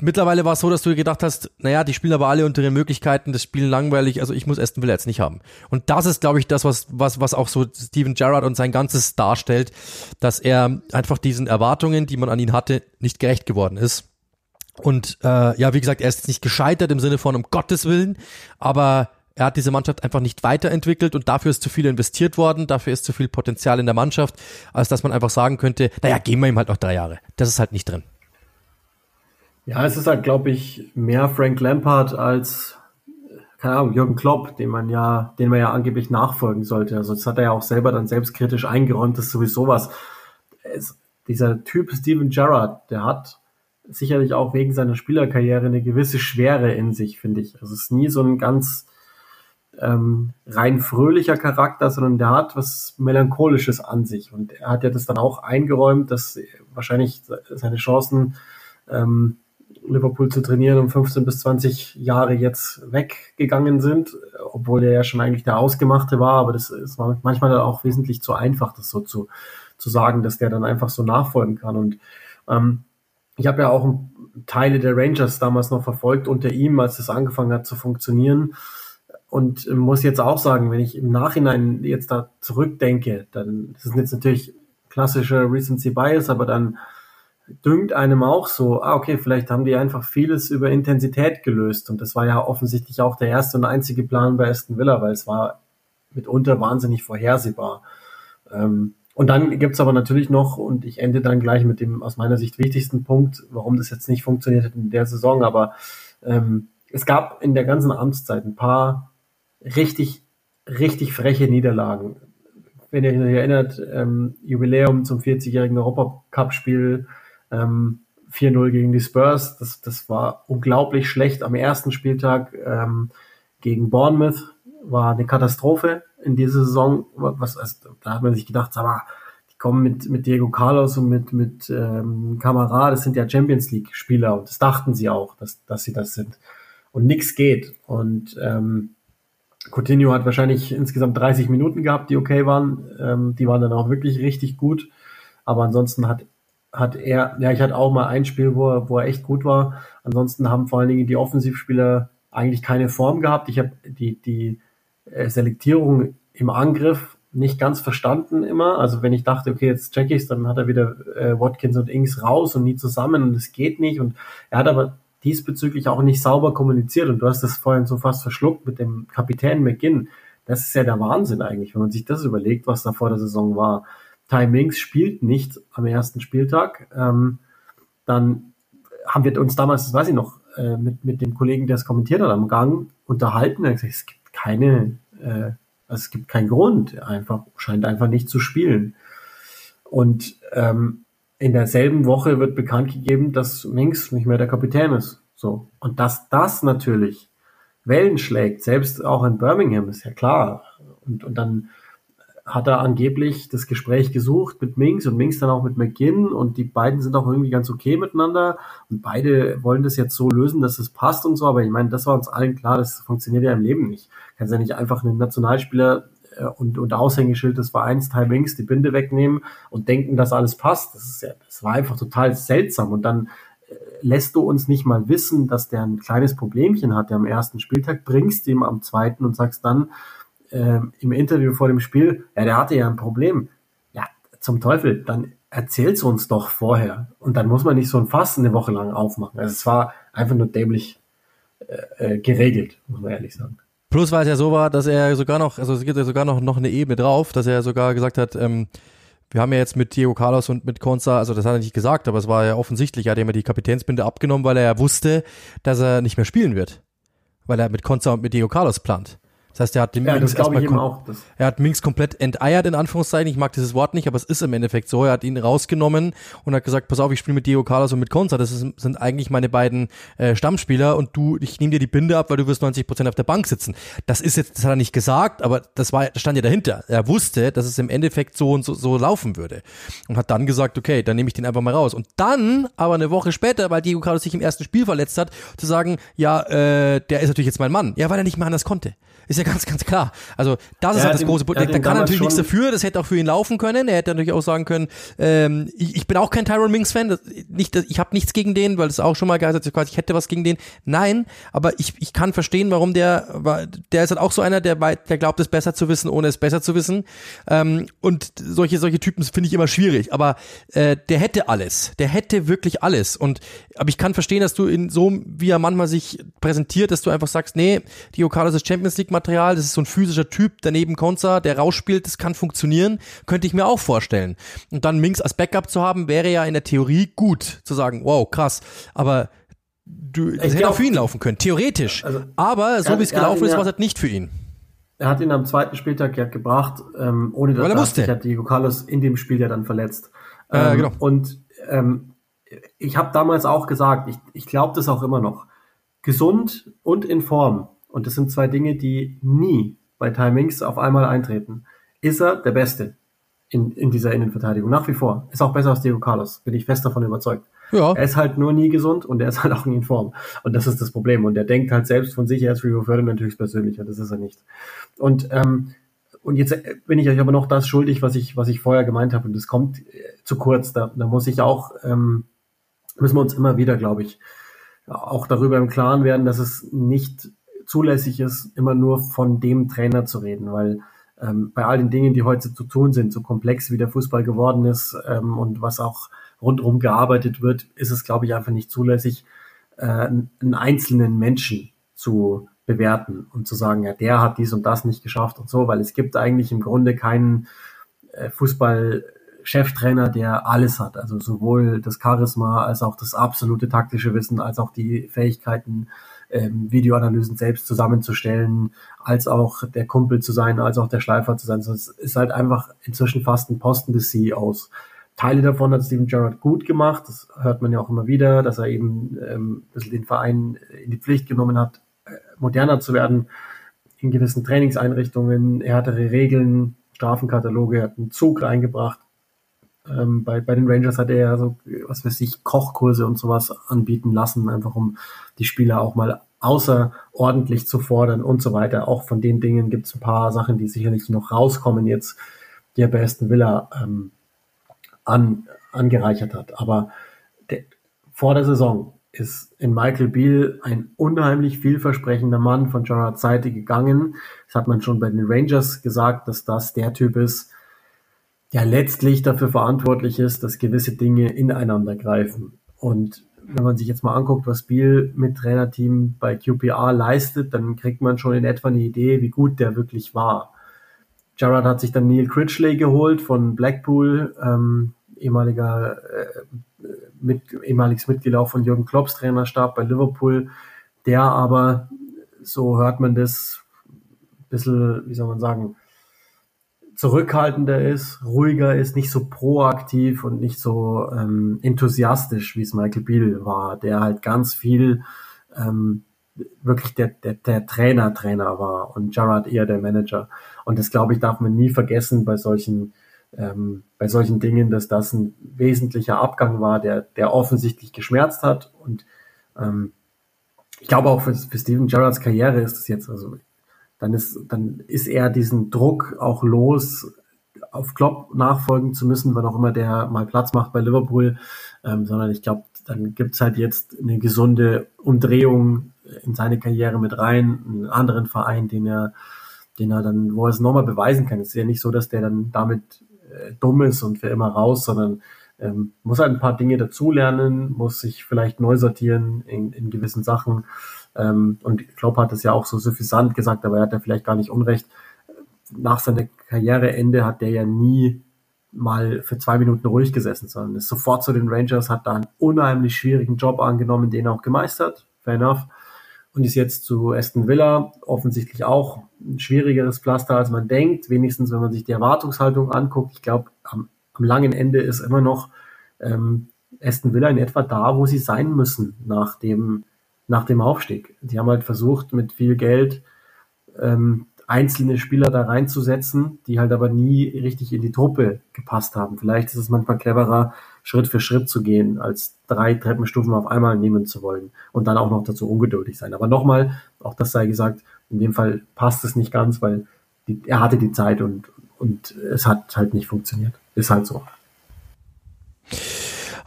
mittlerweile war es so, dass du gedacht hast, naja, die spielen aber alle unter ihren Möglichkeiten, das Spielen langweilig, also ich muss Aston Villa jetzt nicht haben. Und das ist, glaube ich, das, was, was, was auch so Steven Gerrard und sein ganzes darstellt, dass er einfach diesen Erwartungen, die man an ihn hatte, nicht gerecht geworden ist. Und äh, ja, wie gesagt, er ist nicht gescheitert im Sinne von um Gottes Willen, aber er hat diese Mannschaft einfach nicht weiterentwickelt und dafür ist zu viel investiert worden, dafür ist zu viel Potenzial in der Mannschaft, als dass man einfach sagen könnte, naja, geben wir ihm halt noch drei Jahre. Das ist halt nicht drin. Ja, es ist halt, glaube ich, mehr Frank Lampard als, keine Ahnung, Jürgen Klopp, den man ja, den man ja angeblich nachfolgen sollte. Also das hat er ja auch selber dann selbstkritisch eingeräumt, das ist sowieso was. Es, dieser Typ Steven Gerrard, der hat sicherlich auch wegen seiner Spielerkarriere eine gewisse Schwere in sich, finde ich. Also es ist nie so ein ganz ähm, rein fröhlicher Charakter, sondern der hat was Melancholisches an sich. Und er hat ja das dann auch eingeräumt, dass wahrscheinlich seine Chancen ähm, Liverpool zu trainieren um 15 bis 20 Jahre jetzt weggegangen sind, obwohl der ja schon eigentlich der Ausgemachte war, aber das ist manchmal auch wesentlich zu einfach, das so zu, zu sagen, dass der dann einfach so nachfolgen kann. Und ähm, ich habe ja auch Teile der Rangers damals noch verfolgt unter ihm, als es angefangen hat zu funktionieren. Und muss jetzt auch sagen, wenn ich im Nachhinein jetzt da zurückdenke, dann das ist jetzt natürlich klassischer Recency Bias, aber dann dünkt einem auch so, ah, okay, vielleicht haben die einfach vieles über Intensität gelöst. Und das war ja offensichtlich auch der erste und einzige Plan bei Aston Villa, weil es war mitunter wahnsinnig vorhersehbar. Ähm, und dann gibt's aber natürlich noch, und ich ende dann gleich mit dem aus meiner Sicht wichtigsten Punkt, warum das jetzt nicht funktioniert hat in der Saison, aber ähm, es gab in der ganzen Amtszeit ein paar richtig, richtig freche Niederlagen. Wenn ihr euch erinnert, ähm, Jubiläum zum 40-jährigen Europacup-Spiel ähm, 4-0 gegen die Spurs, das, das war unglaublich schlecht am ersten Spieltag ähm, gegen Bournemouth. War eine Katastrophe in dieser Saison. Was, also, da hat man sich gedacht, sag mal, die kommen mit, mit Diego Carlos und mit, mit ähm, Kamara, das sind ja Champions League-Spieler und das dachten sie auch, dass, dass sie das sind. Und nichts geht. Und ähm, Coutinho hat wahrscheinlich insgesamt 30 Minuten gehabt, die okay waren. Ähm, die waren dann auch wirklich richtig gut. Aber ansonsten hat hat er, ja, ich hatte auch mal ein Spiel, wo er, wo er echt gut war. Ansonsten haben vor allen Dingen die Offensivspieler eigentlich keine Form gehabt. Ich habe die, die äh, Selektierung im Angriff nicht ganz verstanden immer. Also wenn ich dachte, okay, jetzt check ich's, dann hat er wieder äh, Watkins und Ings raus und nie zusammen und es geht nicht. Und er hat aber diesbezüglich auch nicht sauber kommuniziert. Und du hast das vorhin so fast verschluckt mit dem Kapitän McGinn. Das ist ja der Wahnsinn eigentlich, wenn man sich das überlegt, was da vor der Saison war. Ty Minks spielt nicht am ersten Spieltag. Ähm, dann haben wir uns damals, das weiß ich noch, äh, mit, mit dem Kollegen, der es kommentiert hat, am Gang unterhalten. Er hat gesagt, es gibt keine, äh, also es gibt keinen Grund, einfach, scheint einfach nicht zu spielen. Und ähm, in derselben Woche wird bekannt gegeben, dass Minks nicht mehr der Kapitän ist. So. Und dass das natürlich Wellen schlägt, selbst auch in Birmingham, ist ja klar. Und, und dann hat er angeblich das Gespräch gesucht mit Minks und Minks dann auch mit McGinn und die beiden sind auch irgendwie ganz okay miteinander und beide wollen das jetzt so lösen, dass es passt und so, aber ich meine, das war uns allen klar, das funktioniert ja im Leben nicht. Kannst ja nicht einfach einen Nationalspieler äh, und, und Aushängeschild des Vereins Ty Minks die Binde wegnehmen und denken, dass alles passt. Das ist ja, das war einfach total seltsam und dann äh, lässt du uns nicht mal wissen, dass der ein kleines Problemchen hat, der am ersten Spieltag bringst ihm am zweiten und sagst dann, äh, im Interview vor dem Spiel, ja, der hatte ja ein Problem. Ja, zum Teufel, dann erzähl's uns doch vorher. Und dann muss man nicht so ein Fass eine Woche lang aufmachen. Also es war einfach nur dämlich äh, äh, geregelt, muss man ehrlich sagen. Plus, weil es ja so war, dass er sogar noch, also es gibt ja sogar noch, noch eine Ebene drauf, dass er sogar gesagt hat, ähm, wir haben ja jetzt mit Diego Carlos und mit Conza, also das hat er nicht gesagt, aber es war ja offensichtlich, er hat ihm die Kapitänsbinde abgenommen, weil er ja wusste, dass er nicht mehr spielen wird. Weil er mit Conza und mit Diego Carlos plant. Das heißt, er hat den ja, eben erstmal auch. Er hat Minks komplett enteiert, in Anführungszeichen. Ich mag dieses Wort nicht, aber es ist im Endeffekt so. Er hat ihn rausgenommen und hat gesagt, pass auf, ich spiele mit Diego Carlos und mit Konza. Das ist, sind eigentlich meine beiden äh, Stammspieler und du, ich nehme dir die Binde ab, weil du wirst 90 Prozent auf der Bank sitzen. Das ist jetzt, das hat er nicht gesagt, aber das war, das stand ja dahinter. Er wusste, dass es im Endeffekt so und so, so laufen würde. Und hat dann gesagt, okay, dann nehme ich den einfach mal raus. Und dann, aber eine Woche später, weil Diego Carlos sich im ersten Spiel verletzt hat, zu sagen, ja, äh, der ist natürlich jetzt mein Mann. Ja, weil er nicht mehr anders konnte. Ist ja ganz, ganz klar. Also das ist halt das große Problem. hat Da kann er natürlich nichts dafür, das hätte auch für ihn laufen können. Er hätte natürlich auch sagen können, ähm, ich, ich bin auch kein Tyron Minks-Fan, das- nicht, das- ich habe nichts gegen den, weil es auch schon mal geheißen hat, ich hätte was gegen den. Nein, aber ich, ich kann verstehen, warum der, der ist halt auch so einer, der, der glaubt, es besser zu wissen, ohne es besser zu wissen. Ähm, und solche, solche Typen finde ich immer schwierig. Aber äh, der hätte alles. Der hätte wirklich alles. Und aber ich kann verstehen, dass du in so, wie er manchmal sich präsentiert, dass du einfach sagst, nee, Dio Carlos ist Champions League Material, das ist so ein physischer Typ, daneben Konza, der rausspielt, das kann funktionieren, könnte ich mir auch vorstellen. Und dann Minks als Backup zu haben, wäre ja in der Theorie gut, zu sagen, wow, krass, aber du, das hätte glaub- auch für ihn laufen können, theoretisch. Also, aber so wie es hat gelaufen ist, war es halt nicht für ihn. Er hat ihn am zweiten Spieltag ja gebracht, ähm, ohne dass Weil er hat musste. ja Diego Carlos in dem Spiel ja dann verletzt. Äh, Ähm, genau. Und ähm, ich habe damals auch gesagt, ich, ich glaube das auch immer noch. Gesund und in Form, und das sind zwei Dinge, die nie bei Timings auf einmal eintreten, ist er der Beste in, in dieser Innenverteidigung. Nach wie vor. Ist auch besser als Diego Carlos, bin ich fest davon überzeugt. Ja. Er ist halt nur nie gesund und er ist halt auch nie in Form. Und das ist das Problem. Und er denkt halt selbst von sich, er ist Rio Ferdinand höchstpersönlich und das ist er nicht. Und, ähm, und jetzt bin ich euch aber noch das schuldig, was ich, was ich vorher gemeint habe. Und das kommt äh, zu kurz. Da, da muss ich auch, ähm, müssen wir uns immer wieder, glaube ich, auch darüber im Klaren werden, dass es nicht zulässig ist, immer nur von dem Trainer zu reden, weil ähm, bei all den Dingen, die heute zu tun sind, so komplex wie der Fußball geworden ist ähm, und was auch rundherum gearbeitet wird, ist es, glaube ich, einfach nicht zulässig, äh, einen einzelnen Menschen zu bewerten und zu sagen, ja, der hat dies und das nicht geschafft und so, weil es gibt eigentlich im Grunde keinen äh, Fußball-Cheftrainer, der alles hat. Also sowohl das Charisma als auch das absolute taktische Wissen, als auch die Fähigkeiten, ähm, Videoanalysen selbst zusammenzustellen, als auch der Kumpel zu sein, als auch der Schleifer zu sein. Es ist halt einfach inzwischen fast ein Posten des CEOs. Teile davon hat Steven Gerrard gut gemacht. Das hört man ja auch immer wieder, dass er eben ähm, ein bisschen den Verein in die Pflicht genommen hat, äh, moderner zu werden in gewissen Trainingseinrichtungen, härtere Regeln, Strafenkataloge, er hat einen Zug reingebracht. Ähm, bei, bei den Rangers hat er ja so, was weiß ich, Kochkurse und sowas anbieten lassen, einfach um die Spieler auch mal außerordentlich zu fordern und so weiter. Auch von den Dingen gibt es ein paar Sachen, die sicherlich noch rauskommen jetzt, die er bei Aston Villa ähm, an, angereichert hat. Aber der, vor der Saison ist in Michael Beal ein unheimlich vielversprechender Mann von Gerards Seite gegangen. Das hat man schon bei den Rangers gesagt, dass das der Typ ist, der letztlich dafür verantwortlich ist, dass gewisse Dinge ineinander greifen. Und wenn man sich jetzt mal anguckt, was Beal mit Trainerteam bei QPR leistet, dann kriegt man schon in etwa eine Idee, wie gut der wirklich war. Gerard hat sich dann Neil Critchley geholt von Blackpool, ähm, ehemaliger äh, mit, ehemaliges Mitglied auch von Jürgen Klopps Trainerstab bei Liverpool, der aber, so hört man das, ein bisschen, wie soll man sagen, zurückhaltender ist, ruhiger ist, nicht so proaktiv und nicht so ähm, enthusiastisch, wie es Michael Beal war, der halt ganz viel ähm, wirklich der, der, der Trainer Trainer war und Gerard eher der Manager. Und das, glaube ich, darf man nie vergessen bei solchen, ähm, bei solchen Dingen, dass das ein wesentlicher Abgang war, der, der offensichtlich geschmerzt hat. Und ähm, ich glaube auch für, für Steven Gerrards Karriere ist es jetzt, also dann ist, dann ist er diesen Druck auch los, auf Klopp nachfolgen zu müssen, wann auch immer der mal Platz macht bei Liverpool, ähm, sondern ich glaube, dann gibt's halt jetzt eine gesunde Umdrehung in seine Karriere mit rein, einen anderen Verein, den er, den er dann, wo er es nochmal beweisen kann. Es ist ja nicht so, dass der dann damit äh, dumm ist und für immer raus, sondern ähm, muss halt ein paar Dinge dazulernen, muss sich vielleicht neu sortieren in, in gewissen Sachen. Ähm, und Klopp hat es ja auch so suffisant gesagt, aber er hat ja vielleicht gar nicht unrecht. Nach seinem Karriereende hat der ja nie mal für zwei Minuten ruhig gesessen, sondern ist sofort zu den Rangers, hat da einen unheimlich schwierigen Job angenommen, den er auch gemeistert, fair enough, und ist jetzt zu Aston Villa, offensichtlich auch ein schwierigeres Pflaster, als man denkt, wenigstens wenn man sich die Erwartungshaltung anguckt. Ich glaube, am, am, langen Ende ist immer noch ähm, Aston Villa in etwa da, wo sie sein müssen nach dem, nach dem Aufstieg. Die haben halt versucht, mit viel Geld ähm, einzelne Spieler da reinzusetzen, die halt aber nie richtig in die Truppe gepasst haben. Vielleicht ist es manchmal cleverer, Schritt für Schritt zu gehen, als drei Treppenstufen auf einmal nehmen zu wollen und dann auch noch dazu ungeduldig sein. Aber nochmal, auch das sei gesagt, in dem Fall passt es nicht ganz, weil die, er hatte die Zeit und, und es hat halt nicht funktioniert. Ist halt so.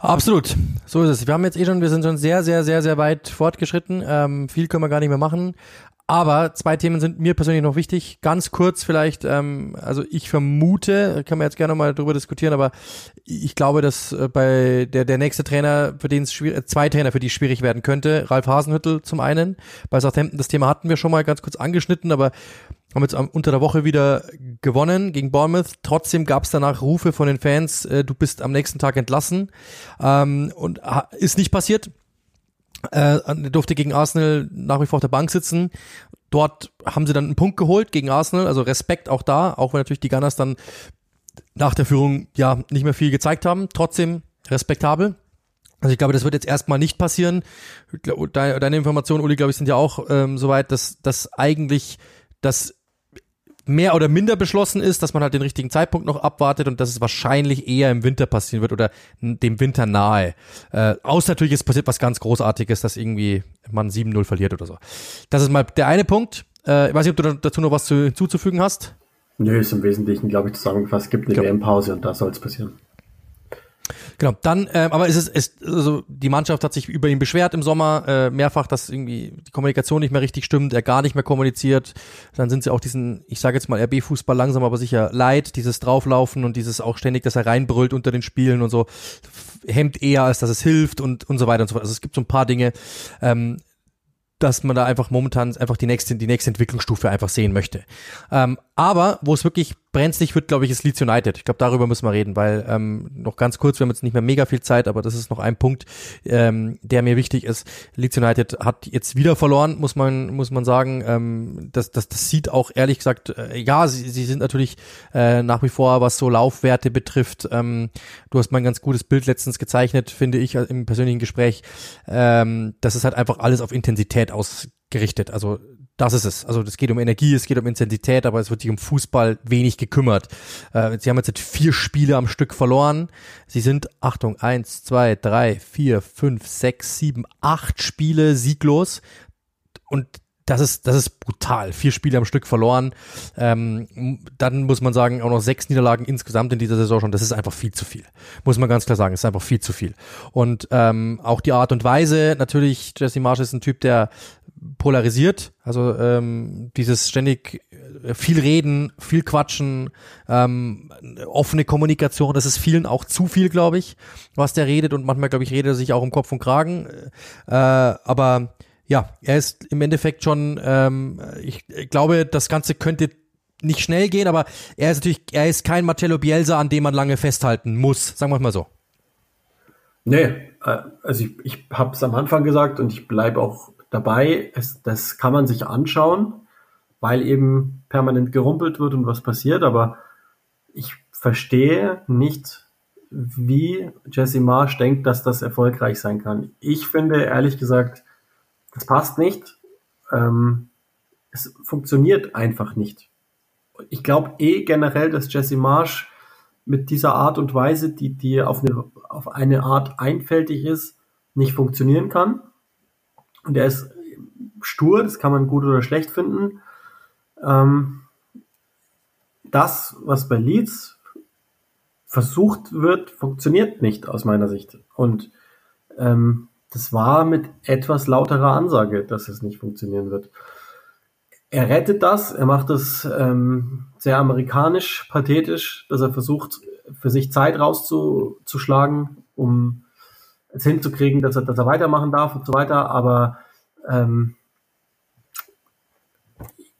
Absolut, so ist es. Wir haben jetzt eh schon, wir sind schon sehr, sehr, sehr, sehr weit fortgeschritten. Ähm, viel können wir gar nicht mehr machen. Aber zwei Themen sind mir persönlich noch wichtig. Ganz kurz vielleicht, ähm, also ich vermute, kann man jetzt gerne mal drüber diskutieren, aber ich glaube, dass äh, bei der, der nächste Trainer, für den es schwierig, äh, zwei Trainer, für die es schwierig werden könnte, Ralf Hasenhüttel zum einen. Bei Southampton, das Thema hatten wir schon mal ganz kurz angeschnitten, aber haben jetzt unter der Woche wieder gewonnen gegen Bournemouth. Trotzdem gab es danach Rufe von den Fans, äh, du bist am nächsten Tag entlassen. Ähm, und ist nicht passiert. Äh, durfte gegen Arsenal nach wie vor auf der Bank sitzen. Dort haben sie dann einen Punkt geholt gegen Arsenal, also Respekt auch da, auch wenn natürlich die Gunners dann nach der Führung ja nicht mehr viel gezeigt haben. Trotzdem respektabel. Also ich glaube, das wird jetzt erstmal nicht passieren. Deine, Informationen, Uli, glaube ich, sind ja auch ähm, soweit, dass, dass eigentlich das mehr oder minder beschlossen ist, dass man halt den richtigen Zeitpunkt noch abwartet und dass es wahrscheinlich eher im Winter passieren wird oder dem Winter nahe. Äh, außer natürlich, es passiert was ganz Großartiges, dass irgendwie man 7-0 verliert oder so. Das ist mal der eine Punkt. Äh, ich weiß nicht, ob du dazu noch was zu, hinzuzufügen hast. Nö, ist im Wesentlichen, glaube ich, zusammengefasst. Es gibt eine WM-Pause und da soll es passieren. Genau, dann, äh, aber es ist, es, also die Mannschaft hat sich über ihn beschwert im Sommer äh, mehrfach, dass irgendwie die Kommunikation nicht mehr richtig stimmt, er gar nicht mehr kommuniziert. Dann sind sie auch diesen, ich sage jetzt mal RB-Fußball langsam, aber sicher leid, dieses Drauflaufen und dieses auch ständig, dass er reinbrüllt unter den Spielen und so, hemmt eher, als dass es hilft und und so weiter und so fort. Also es gibt so ein paar Dinge, ähm, dass man da einfach momentan einfach die nächste, die nächste Entwicklungsstufe einfach sehen möchte. Ähm, aber wo es wirklich brenzlig wird, glaube ich, ist Leeds United. Ich glaube, darüber müssen wir reden, weil ähm, noch ganz kurz, wir haben jetzt nicht mehr mega viel Zeit, aber das ist noch ein Punkt, ähm, der mir wichtig ist. Leeds United hat jetzt wieder verloren, muss man muss man sagen. Ähm, das, das, das sieht auch ehrlich gesagt, äh, ja, sie, sie sind natürlich äh, nach wie vor, was so Laufwerte betrifft. Ähm, du hast mal ein ganz gutes Bild letztens gezeichnet, finde ich, im persönlichen Gespräch. Ähm, das ist halt einfach alles auf Intensität ausgerichtet. Also das ist es. Also es geht um Energie, es geht um Intensität, aber es wird sich um Fußball wenig gekümmert. Äh, sie haben jetzt vier Spiele am Stück verloren. Sie sind, Achtung, eins, zwei, drei, vier, fünf, sechs, sieben, acht Spiele sieglos. Und das ist, das ist brutal. Vier Spiele am Stück verloren. Ähm, dann muss man sagen, auch noch sechs Niederlagen insgesamt in dieser Saison schon. Das ist einfach viel zu viel. Muss man ganz klar sagen, das ist einfach viel zu viel. Und ähm, auch die Art und Weise, natürlich, Jesse Marsh ist ein Typ, der polarisiert. Also ähm, dieses ständig äh, viel reden, viel quatschen, ähm, offene Kommunikation, das ist vielen auch zu viel, glaube ich, was der redet. Und manchmal, glaube ich, redet er sich auch um Kopf und Kragen. Äh, aber ja, er ist im Endeffekt schon, ähm, ich, ich glaube, das Ganze könnte nicht schnell gehen, aber er ist natürlich, er ist kein Marcello Bielsa, an dem man lange festhalten muss, sagen wir mal so. Nee, äh, also ich, ich habe es am Anfang gesagt und ich bleibe auch dabei. Es, das kann man sich anschauen, weil eben permanent gerumpelt wird und was passiert, aber ich verstehe nicht, wie Jesse Marsh denkt, dass das erfolgreich sein kann. Ich finde ehrlich gesagt, das passt nicht. ähm, es funktioniert einfach nicht. Ich glaube eh generell, dass Jesse Marsh mit dieser Art und Weise, die dir auf eine, auf eine Art einfältig ist, nicht funktionieren kann. Und er ist stur, das kann man gut oder schlecht finden. Ähm, das, was bei Leeds versucht wird, funktioniert nicht aus meiner Sicht. Und ähm, das war mit etwas lauterer Ansage, dass es nicht funktionieren wird. Er rettet das, er macht es ähm, sehr amerikanisch, pathetisch, dass er versucht, für sich Zeit rauszuschlagen, um es hinzukriegen, dass er, dass er weitermachen darf und so weiter. Aber ähm,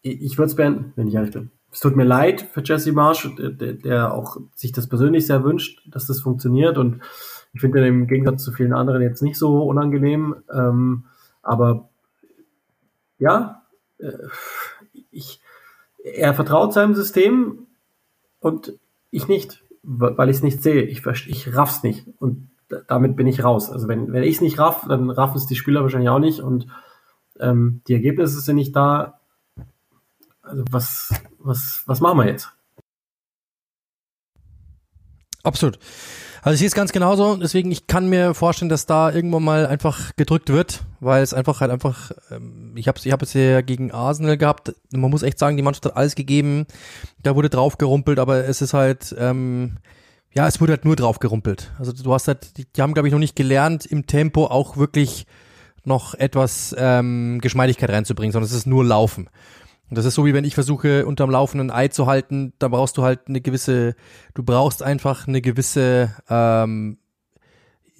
ich, ich würde es beenden, wenn ich ehrlich bin. Es tut mir leid für Jesse Marsh, der, der auch sich das persönlich sehr wünscht, dass das funktioniert. Und ich finde im Gegensatz zu vielen anderen jetzt nicht so unangenehm. Ähm, aber ja, äh, ich, er vertraut seinem System und ich nicht, weil ich es nicht sehe. Ich, ich raff's nicht und damit bin ich raus. Also wenn, wenn ich es nicht raff, dann raffen es die Spieler wahrscheinlich auch nicht und ähm, die Ergebnisse sind nicht da. Also was, was, was machen wir jetzt? Absolut. Also ich sehe es ganz genauso, deswegen ich kann mir vorstellen, dass da irgendwann mal einfach gedrückt wird, weil es einfach halt einfach, ähm, ich habe ich hab es ja gegen Arsenal gehabt, man muss echt sagen, die Mannschaft hat alles gegeben, da wurde drauf gerumpelt, aber es ist halt, ähm, ja, es wurde halt nur drauf gerumpelt. Also du hast halt, die, die haben glaube ich noch nicht gelernt, im Tempo auch wirklich noch etwas ähm, Geschmeidigkeit reinzubringen, sondern es ist nur Laufen. Und das ist so, wie wenn ich versuche, unterm laufenden Ei zu halten, da brauchst du halt eine gewisse, du brauchst einfach eine gewisse, ähm,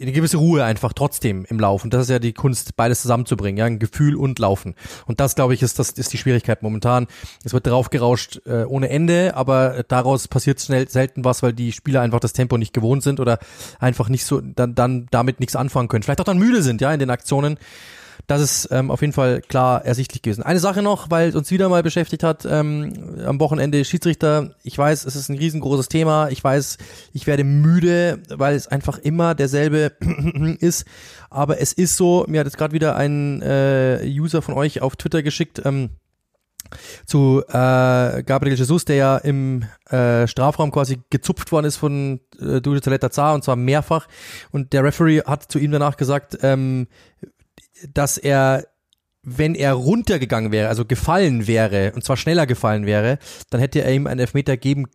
eine gewisse Ruhe einfach trotzdem im Laufen. Das ist ja die Kunst, beides zusammenzubringen, ja, ein Gefühl und Laufen. Und das, glaube ich, ist das ist die Schwierigkeit momentan. Es wird draufgerauscht äh, ohne Ende, aber daraus passiert schnell selten was, weil die Spieler einfach das Tempo nicht gewohnt sind oder einfach nicht so dann dann damit nichts anfangen können. Vielleicht auch dann müde sind, ja, in den Aktionen. Das ist ähm, auf jeden Fall klar ersichtlich gewesen. Eine Sache noch, weil uns wieder mal beschäftigt hat, ähm, am Wochenende Schiedsrichter. Ich weiß, es ist ein riesengroßes Thema. Ich weiß, ich werde müde, weil es einfach immer derselbe ist. Aber es ist so, mir hat jetzt gerade wieder ein äh, User von euch auf Twitter geschickt, ähm, zu äh, Gabriel Jesus, der ja im äh, Strafraum quasi gezupft worden ist von äh, Dudu Taletta Zar und zwar mehrfach. Und der Referee hat zu ihm danach gesagt, ähm, dass er wenn er runtergegangen wäre, also gefallen wäre, und zwar schneller gefallen wäre, dann hätte er ihm einen Elfmeter geben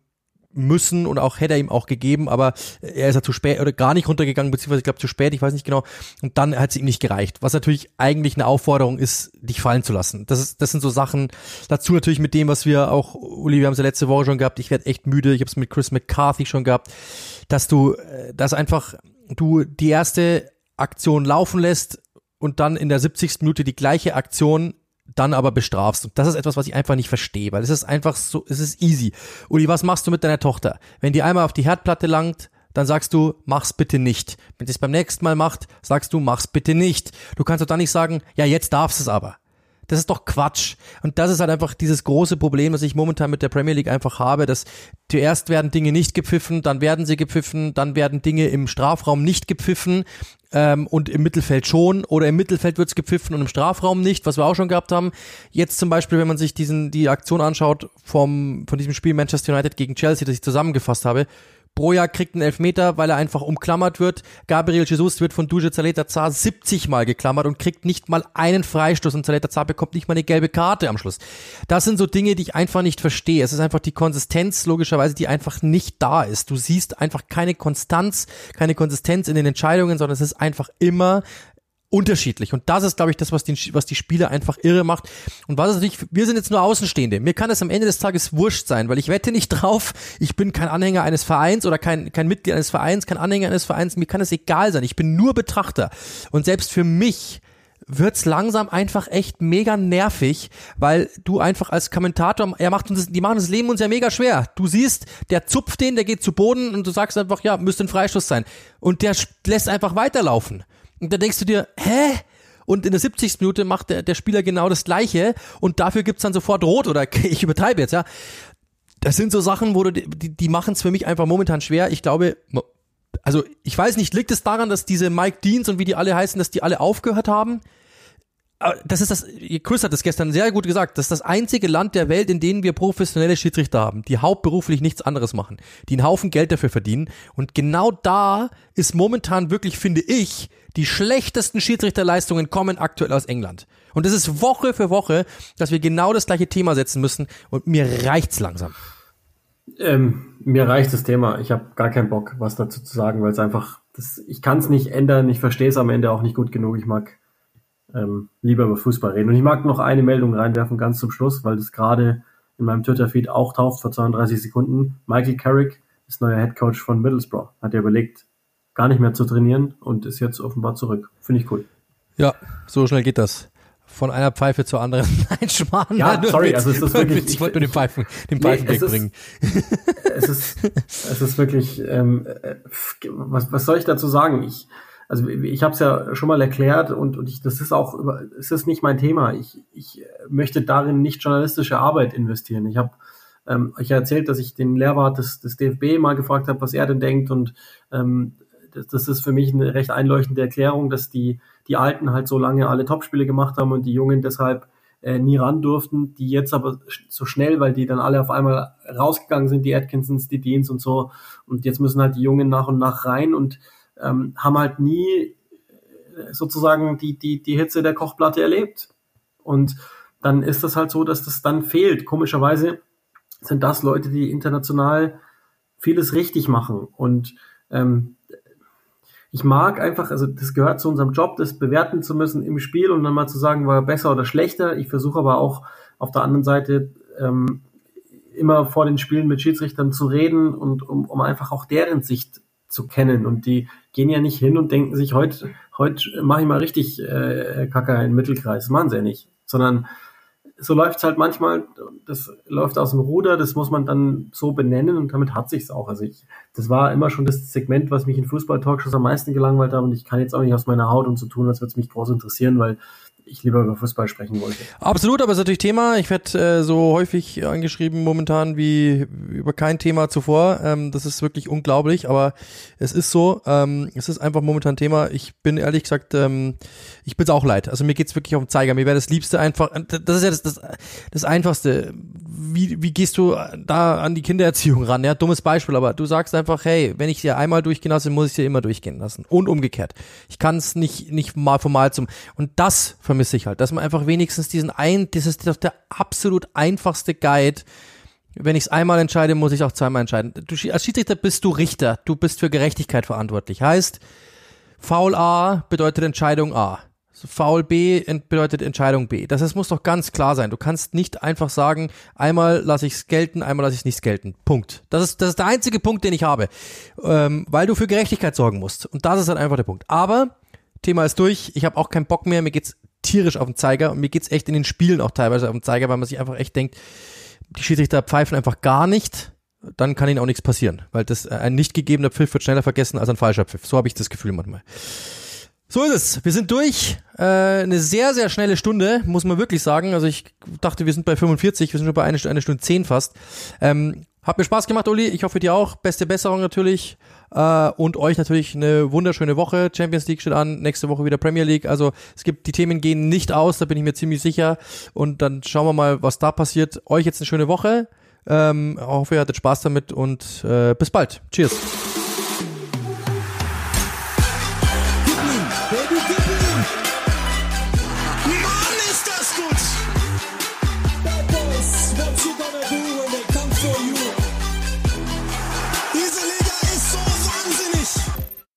müssen und auch hätte er ihm auch gegeben, aber er ist ja zu spät oder gar nicht runtergegangen, beziehungsweise ich glaube zu spät, ich weiß nicht genau. Und dann hat es ihm nicht gereicht. Was natürlich eigentlich eine Aufforderung ist, dich fallen zu lassen. Das ist, das sind so Sachen. Dazu natürlich mit dem, was wir auch, Uli, wir haben es ja letzte Woche schon gehabt. Ich werde echt müde. Ich habe es mit Chris McCarthy schon gehabt, dass du, äh, dass einfach du die erste Aktion laufen lässt und dann in der 70. Minute die gleiche Aktion dann aber bestrafst. Und das ist etwas, was ich einfach nicht verstehe, weil es ist einfach so, es ist easy. Uli, was machst du mit deiner Tochter? Wenn die einmal auf die Herdplatte langt, dann sagst du, mach's bitte nicht. Wenn sie es beim nächsten Mal macht, sagst du, mach's bitte nicht. Du kannst doch dann nicht sagen, ja, jetzt darfst es aber. Das ist doch Quatsch. Und das ist halt einfach dieses große Problem, das ich momentan mit der Premier League einfach habe, dass zuerst werden Dinge nicht gepfiffen, dann werden sie gepfiffen, dann werden Dinge im Strafraum nicht gepfiffen ähm, und im Mittelfeld schon oder im Mittelfeld wird's gepfiffen und im Strafraum nicht, was wir auch schon gehabt haben. Jetzt zum Beispiel, wenn man sich diesen die Aktion anschaut vom von diesem Spiel Manchester United gegen Chelsea, das ich zusammengefasst habe, Broja kriegt einen Elfmeter, weil er einfach umklammert wird. Gabriel Jesus wird von Duje Zaleta Zar 70 Mal geklammert und kriegt nicht mal einen Freistoß und Zaleta Zar bekommt nicht mal eine gelbe Karte am Schluss. Das sind so Dinge, die ich einfach nicht verstehe. Es ist einfach die Konsistenz, logischerweise, die einfach nicht da ist. Du siehst einfach keine Konstanz, keine Konsistenz in den Entscheidungen, sondern es ist einfach immer unterschiedlich. Und das ist, glaube ich, das, was, den, was die Spieler einfach irre macht. Und was ist natürlich, wir sind jetzt nur Außenstehende. Mir kann es am Ende des Tages wurscht sein, weil ich wette nicht drauf, ich bin kein Anhänger eines Vereins oder kein, kein Mitglied eines Vereins, kein Anhänger eines Vereins, mir kann es egal sein. Ich bin nur Betrachter. Und selbst für mich wird's langsam einfach echt mega nervig, weil du einfach als Kommentator, er macht uns, die machen das Leben uns ja mega schwer. Du siehst, der zupft den, der geht zu Boden und du sagst einfach, ja, müsste ein Freistoß sein. Und der lässt einfach weiterlaufen. Und da denkst du dir, hä? Und in der 70. Minute macht der, der Spieler genau das Gleiche und dafür gibt's dann sofort Rot oder ich übertreibe jetzt, ja. Das sind so Sachen, wo du, die, die machen es für mich einfach momentan schwer. Ich glaube, also ich weiß nicht, liegt es daran, dass diese Mike Deans und wie die alle heißen, dass die alle aufgehört haben? das ist das, Chris hat es gestern sehr gut gesagt, das ist das einzige Land der Welt, in dem wir professionelle Schiedsrichter haben, die hauptberuflich nichts anderes machen, die einen Haufen Geld dafür verdienen. Und genau da ist momentan wirklich, finde ich, die schlechtesten Schiedsrichterleistungen kommen aktuell aus England. Und es ist Woche für Woche, dass wir genau das gleiche Thema setzen müssen. Und mir reicht's langsam. Ähm, mir reicht das Thema. Ich habe gar keinen Bock, was dazu zu sagen, weil es einfach, das, ich kann es nicht ändern. Ich verstehe es am Ende auch nicht gut genug. Ich mag ähm, lieber über Fußball reden. Und ich mag noch eine Meldung reinwerfen, ganz zum Schluss, weil das gerade in meinem Twitter-Feed auch tauft vor 32 Sekunden. Michael Carrick ist neuer Head Coach von Middlesbrough. Hat ja überlegt, gar nicht mehr zu trainieren und ist jetzt offenbar zurück. Finde ich cool. Ja, so schnell geht das. Von einer Pfeife zur anderen. Nein, Schmarrn. Ja, sorry, also es ist wirklich. Ich wollte nur den Pfeifen, den Pfeifen nee, wegbringen. Es ist, es ist wirklich, ähm, äh, was, was soll ich dazu sagen? Ich, also ich habe es ja schon mal erklärt und, und ich, das ist auch, es ist nicht mein Thema. Ich, ich möchte darin nicht journalistische Arbeit investieren. Ich habe ähm, euch erzählt, dass ich den Lehrwart des, des DFB mal gefragt habe, was er denn denkt und ähm, das, ist für mich eine recht einleuchtende Erklärung, dass die, die Alten halt so lange alle Topspiele gemacht haben und die Jungen deshalb äh, nie ran durften, die jetzt aber so schnell, weil die dann alle auf einmal rausgegangen sind, die Atkinsons, die Deans und so, und jetzt müssen halt die Jungen nach und nach rein und ähm, haben halt nie äh, sozusagen die, die, die Hitze der Kochplatte erlebt. Und dann ist das halt so, dass das dann fehlt. Komischerweise sind das Leute, die international vieles richtig machen. Und ähm, ich mag einfach, also das gehört zu unserem Job, das bewerten zu müssen im Spiel und dann mal zu sagen, war er besser oder schlechter. Ich versuche aber auch auf der anderen Seite ähm, immer vor den Spielen mit Schiedsrichtern zu reden und um, um einfach auch deren Sicht zu kennen. Und die gehen ja nicht hin und denken sich, heute, heute mache ich mal richtig äh, Kacker in Mittelkreis. Das machen sie ja nicht. Sondern so läuft's halt manchmal, das läuft aus dem Ruder, das muss man dann so benennen und damit hat sich's auch. Also ich, das war immer schon das Segment, was mich in Fußball-Talkshows am meisten gelangweilt hat und ich kann jetzt auch nicht aus meiner Haut und so tun, als würde es mich groß interessieren, weil ich lieber über Fußball sprechen wollte. Absolut, aber es ist natürlich Thema. Ich werde äh, so häufig angeschrieben momentan wie über kein Thema zuvor. Ähm, das ist wirklich unglaublich, aber es ist so. Ähm, es ist einfach momentan Thema. Ich bin ehrlich gesagt, ähm, ich bin's auch leid. Also mir geht's wirklich auf den Zeiger. Mir wäre das Liebste einfach, das ist ja das, das, das Einfachste. Wie, wie gehst du da an die Kindererziehung ran? Ja, dummes Beispiel, aber du sagst einfach, hey, wenn ich dir einmal durchgehen lasse, muss ich dir immer durchgehen lassen. Und umgekehrt. Ich kann es nicht, nicht mal von mal zum. Und das für vermisse ich halt, dass man einfach wenigstens diesen ein, das ist doch der absolut einfachste Guide. Wenn ich es einmal entscheide, muss ich auch zweimal entscheiden. Du, als Schiedsrichter bist du Richter, du bist für Gerechtigkeit verantwortlich. Heißt, Foul A bedeutet Entscheidung A. Foul B bedeutet Entscheidung B. Das, das muss doch ganz klar sein. Du kannst nicht einfach sagen, einmal lasse ich es gelten, einmal lasse ich es nicht gelten. Punkt. Das ist, das ist der einzige Punkt, den ich habe. Ähm, weil du für Gerechtigkeit sorgen musst. Und das ist halt einfach der Punkt. Aber Thema ist durch. Ich habe auch keinen Bock mehr. Mir geht's tierisch auf den Zeiger und mir geht's echt in den Spielen auch teilweise auf den Zeiger, weil man sich einfach echt denkt, die Schiedsrichter pfeifen einfach gar nicht, dann kann ihnen auch nichts passieren, weil das äh, ein nicht gegebener Pfiff wird schneller vergessen als ein falscher Pfiff. So habe ich das Gefühl manchmal. So ist es. Wir sind durch. Äh, eine sehr, sehr schnelle Stunde, muss man wirklich sagen. Also ich dachte, wir sind bei 45, wir sind schon bei einer eine Stunde 10 fast. Ähm, hat mir Spaß gemacht, Uli. Ich hoffe dir auch. Beste Besserung natürlich. Äh, und euch natürlich eine wunderschöne Woche. Champions League steht an, nächste Woche wieder Premier League. Also es gibt, die Themen gehen nicht aus, da bin ich mir ziemlich sicher. Und dann schauen wir mal, was da passiert. Euch jetzt eine schöne Woche. Ähm, hoffe, ihr hattet Spaß damit und äh, bis bald. Cheers.